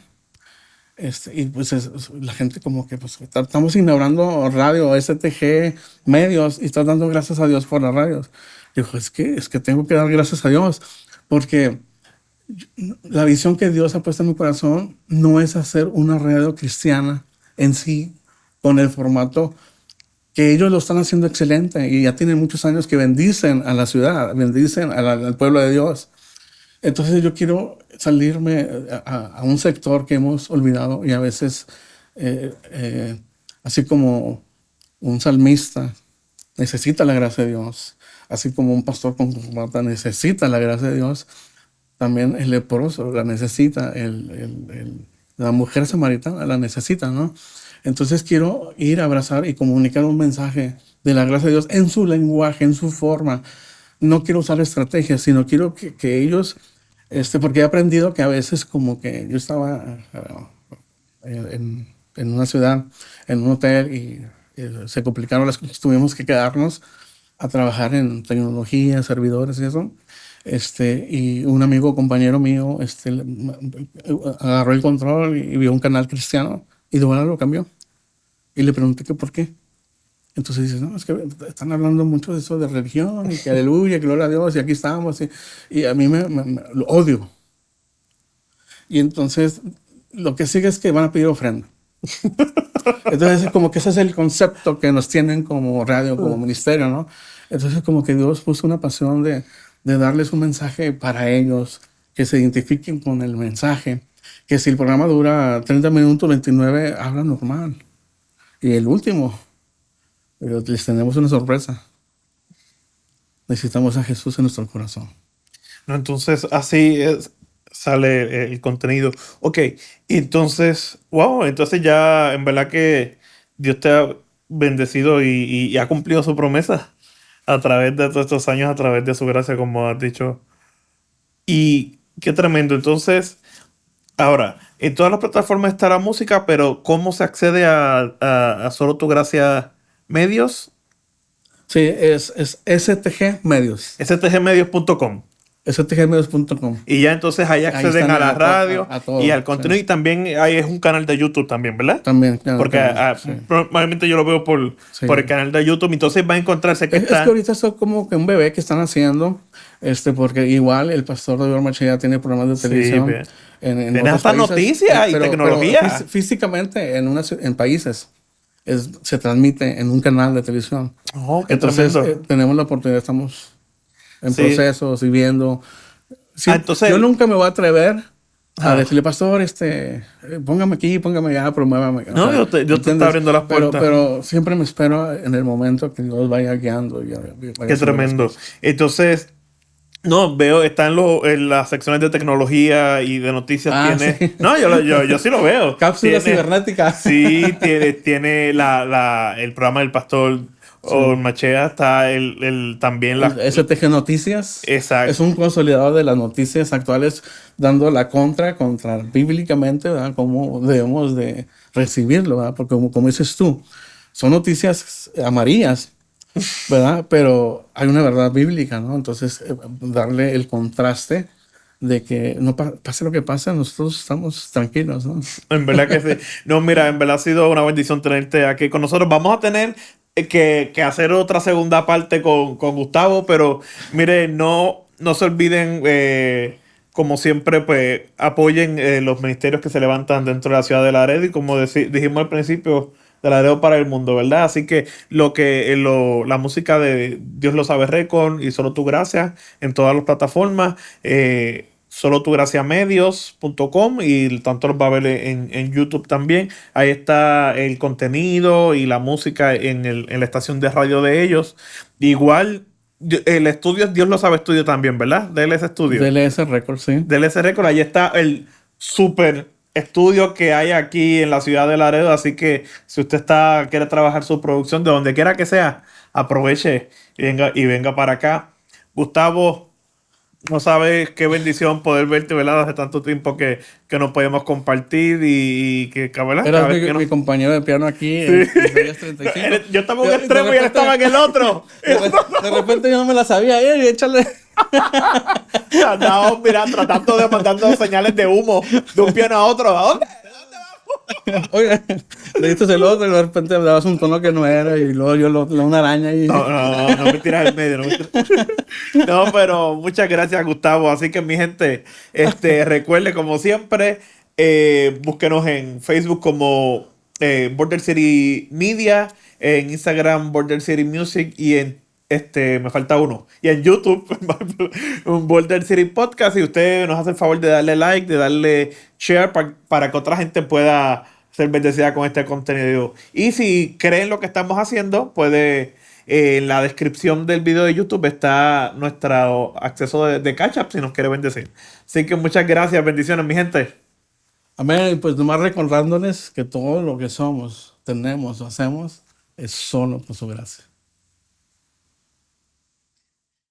Este, y pues es- es- la gente como que pues estamos inaugurando radio, STG, medios y estás dando gracias a Dios por las radios. Dijo, es que, es que tengo que dar gracias a Dios porque la visión que Dios ha puesto en mi corazón no es hacer una radio cristiana en sí con el formato que ellos lo están haciendo excelente y ya tienen muchos años que bendicen a la ciudad, bendicen al pueblo de Dios. Entonces yo quiero salirme a, un sector que hemos olvidado y a veces, eh, eh, así como un salmista necesita la gracia de Dios, así como un pastor con corbata necesita la gracia de Dios, también el leproso la necesita, la mujer samaritana la necesita, ¿no? Entonces quiero ir a abrazar y comunicar un mensaje de la gracia de Dios en su lenguaje, en su forma. No quiero usar estrategias, sino quiero que ellos, este, porque he aprendido que a veces como que yo estaba eh, en, una ciudad, en un hotel y se complicaron las cosas, tuvimos que quedarnos a trabajar en tecnología, servidores y eso. Este, y un amigo, compañero mío, este, agarró el control y vio un canal cristiano y de lo cambió. Y le pregunté que por qué. Entonces dice, no, es que están hablando mucho de eso de religión y que aleluya, gloria a Dios y aquí estamos. Y, a mí me, odio. Y entonces lo que sigue es que van a pedir ofrenda. [laughs] Entonces como que ese es el concepto que nos tienen como radio, como ministerio, ¿no? Entonces como que Dios puso una pasión de, de darles un mensaje para ellos, que se identifiquen con el mensaje, que si el programa dura 30 minutos, 29, habla normal y el último, pero les tenemos una sorpresa. Necesitamos a Jesús en nuestro corazón. No, entonces así sale el contenido. Ok, entonces, wow, entonces ya en verdad que Dios te ha bendecido y, ha cumplido su promesa a través de todos estos años, a través de su gracia, como has dicho. Y qué tremendo. Entonces, ahora, en todas las plataformas está la música, pero ¿cómo se accede a, Solo Tu Gracia Medios? Sí, es, es STG Medios. STGmedios.com. STGmedios.com. Y ya entonces ahí acceden a la radio y al contenido. Y también hay es un canal de YouTube también, ¿verdad? También, Porque ah, probablemente yo lo veo por, por el canal de YouTube. Entonces va a encontrarse que es, que ahorita es como que un bebé que están haciendo, este, porque igual el pastor de Ormache ya tiene programas de televisión. Sí, en, en hasta noticias y tecnología. físicamente en, una, en países se transmite en un canal de televisión. Oh, entonces eh, tenemos la oportunidad, estamos en procesos y viendo. Ah, entonces, yo nunca me voy a atrever a ah. decirle, pastor, este, eh, póngame aquí, póngame allá, promuévame. No, yo te, yo te estoy abriendo las puertas. Pero, siempre me espero en el momento que Dios vaya guiando. Y Qué tremendo. Entonces, no, veo, está en, en, las secciones de tecnología y de noticias. Ah, tiene. No, yo, yo, yo, sí lo veo. [laughs] Cápsula cibernética. Sí, tiene, tiene la, la, el programa del pastor o Machea está el, el también la... STG Noticias. Exacto. Es un consolidador de las noticias actuales dando la contra, contra bíblicamente, ¿verdad? Cómo debemos de recibirlo, ¿verdad? Porque como, como dices tú, son noticias amarillas, ¿verdad? Pero hay una verdad bíblica, ¿no? Entonces, eh, darle el contraste de que no pase lo que pase, nosotros estamos tranquilos, ¿no? En verdad que sí. No, mira, en verdad ha sido una bendición tenerte aquí con nosotros. Vamos a tener que, que hacer otra segunda parte con, con, Gustavo, pero mire, no, no se olviden, eh, como siempre, pues apoyen eh, los ministerios que se levantan dentro de la ciudad de Laredo y como dijimos al principio, de Laredo para el mundo, ¿verdad? Así que lo que eh, lo, la música de Dios lo sabe Record y solo tu gracia en todas las plataformas. Eh, solo tu gracia medios.com y tanto los va a ver en, YouTube también. Ahí está el contenido y la música en, el, en la estación de radio de ellos. Igual el estudio Dios lo sabe estudio también, ¿verdad? DLS Studio. DLS Record, sí. DLS Record, ahí está el super estudio que hay aquí en la ciudad de Laredo. Así que si usted está, quiere trabajar su producción de donde quiera que sea, aproveche y venga, y venga para acá. Gustavo, no sabes qué bendición poder verte, ¿verdad? Hace tanto tiempo que, que nos podemos compartir y, que, ¿verdad? Era mi, mi, compañero de piano aquí en, 35. [laughs] Yo estaba en un extremo y él estaba en el otro. [laughs] De, repente yo no me la sabía. y échale... [laughs] Andamos, mira, tratando de mandando señales de humo de un piano a otro. ¿A dónde? ¿A dónde vamos? Oye, le diste el otro y de repente le dabas un tono que no era y luego yo lo, una araña y... No, no, no, no me tiras al medio. No, me tiras- [laughs] No, pero muchas gracias, Gustavo. Así que, mi gente, este, [laughs] recuerde, como siempre, eh, búsquenos en Facebook como eh, Border City Media, en Instagram Border City Music y en este, me falta uno. Y en YouTube, [laughs] un Border City Podcast. Y usted nos hace el favor de darle like, de darle share pa- para que otra gente pueda ser bendecida con este contenido. Y si creen lo que estamos haciendo, puede. eh, en la descripción del video de YouTube está nuestro acceso de, de Catch Up si nos quiere bendecir. Así que muchas gracias, bendiciones, mi gente. Amén. Pues nomás recordándoles que todo lo que somos, tenemos hacemos es solo por su gracia.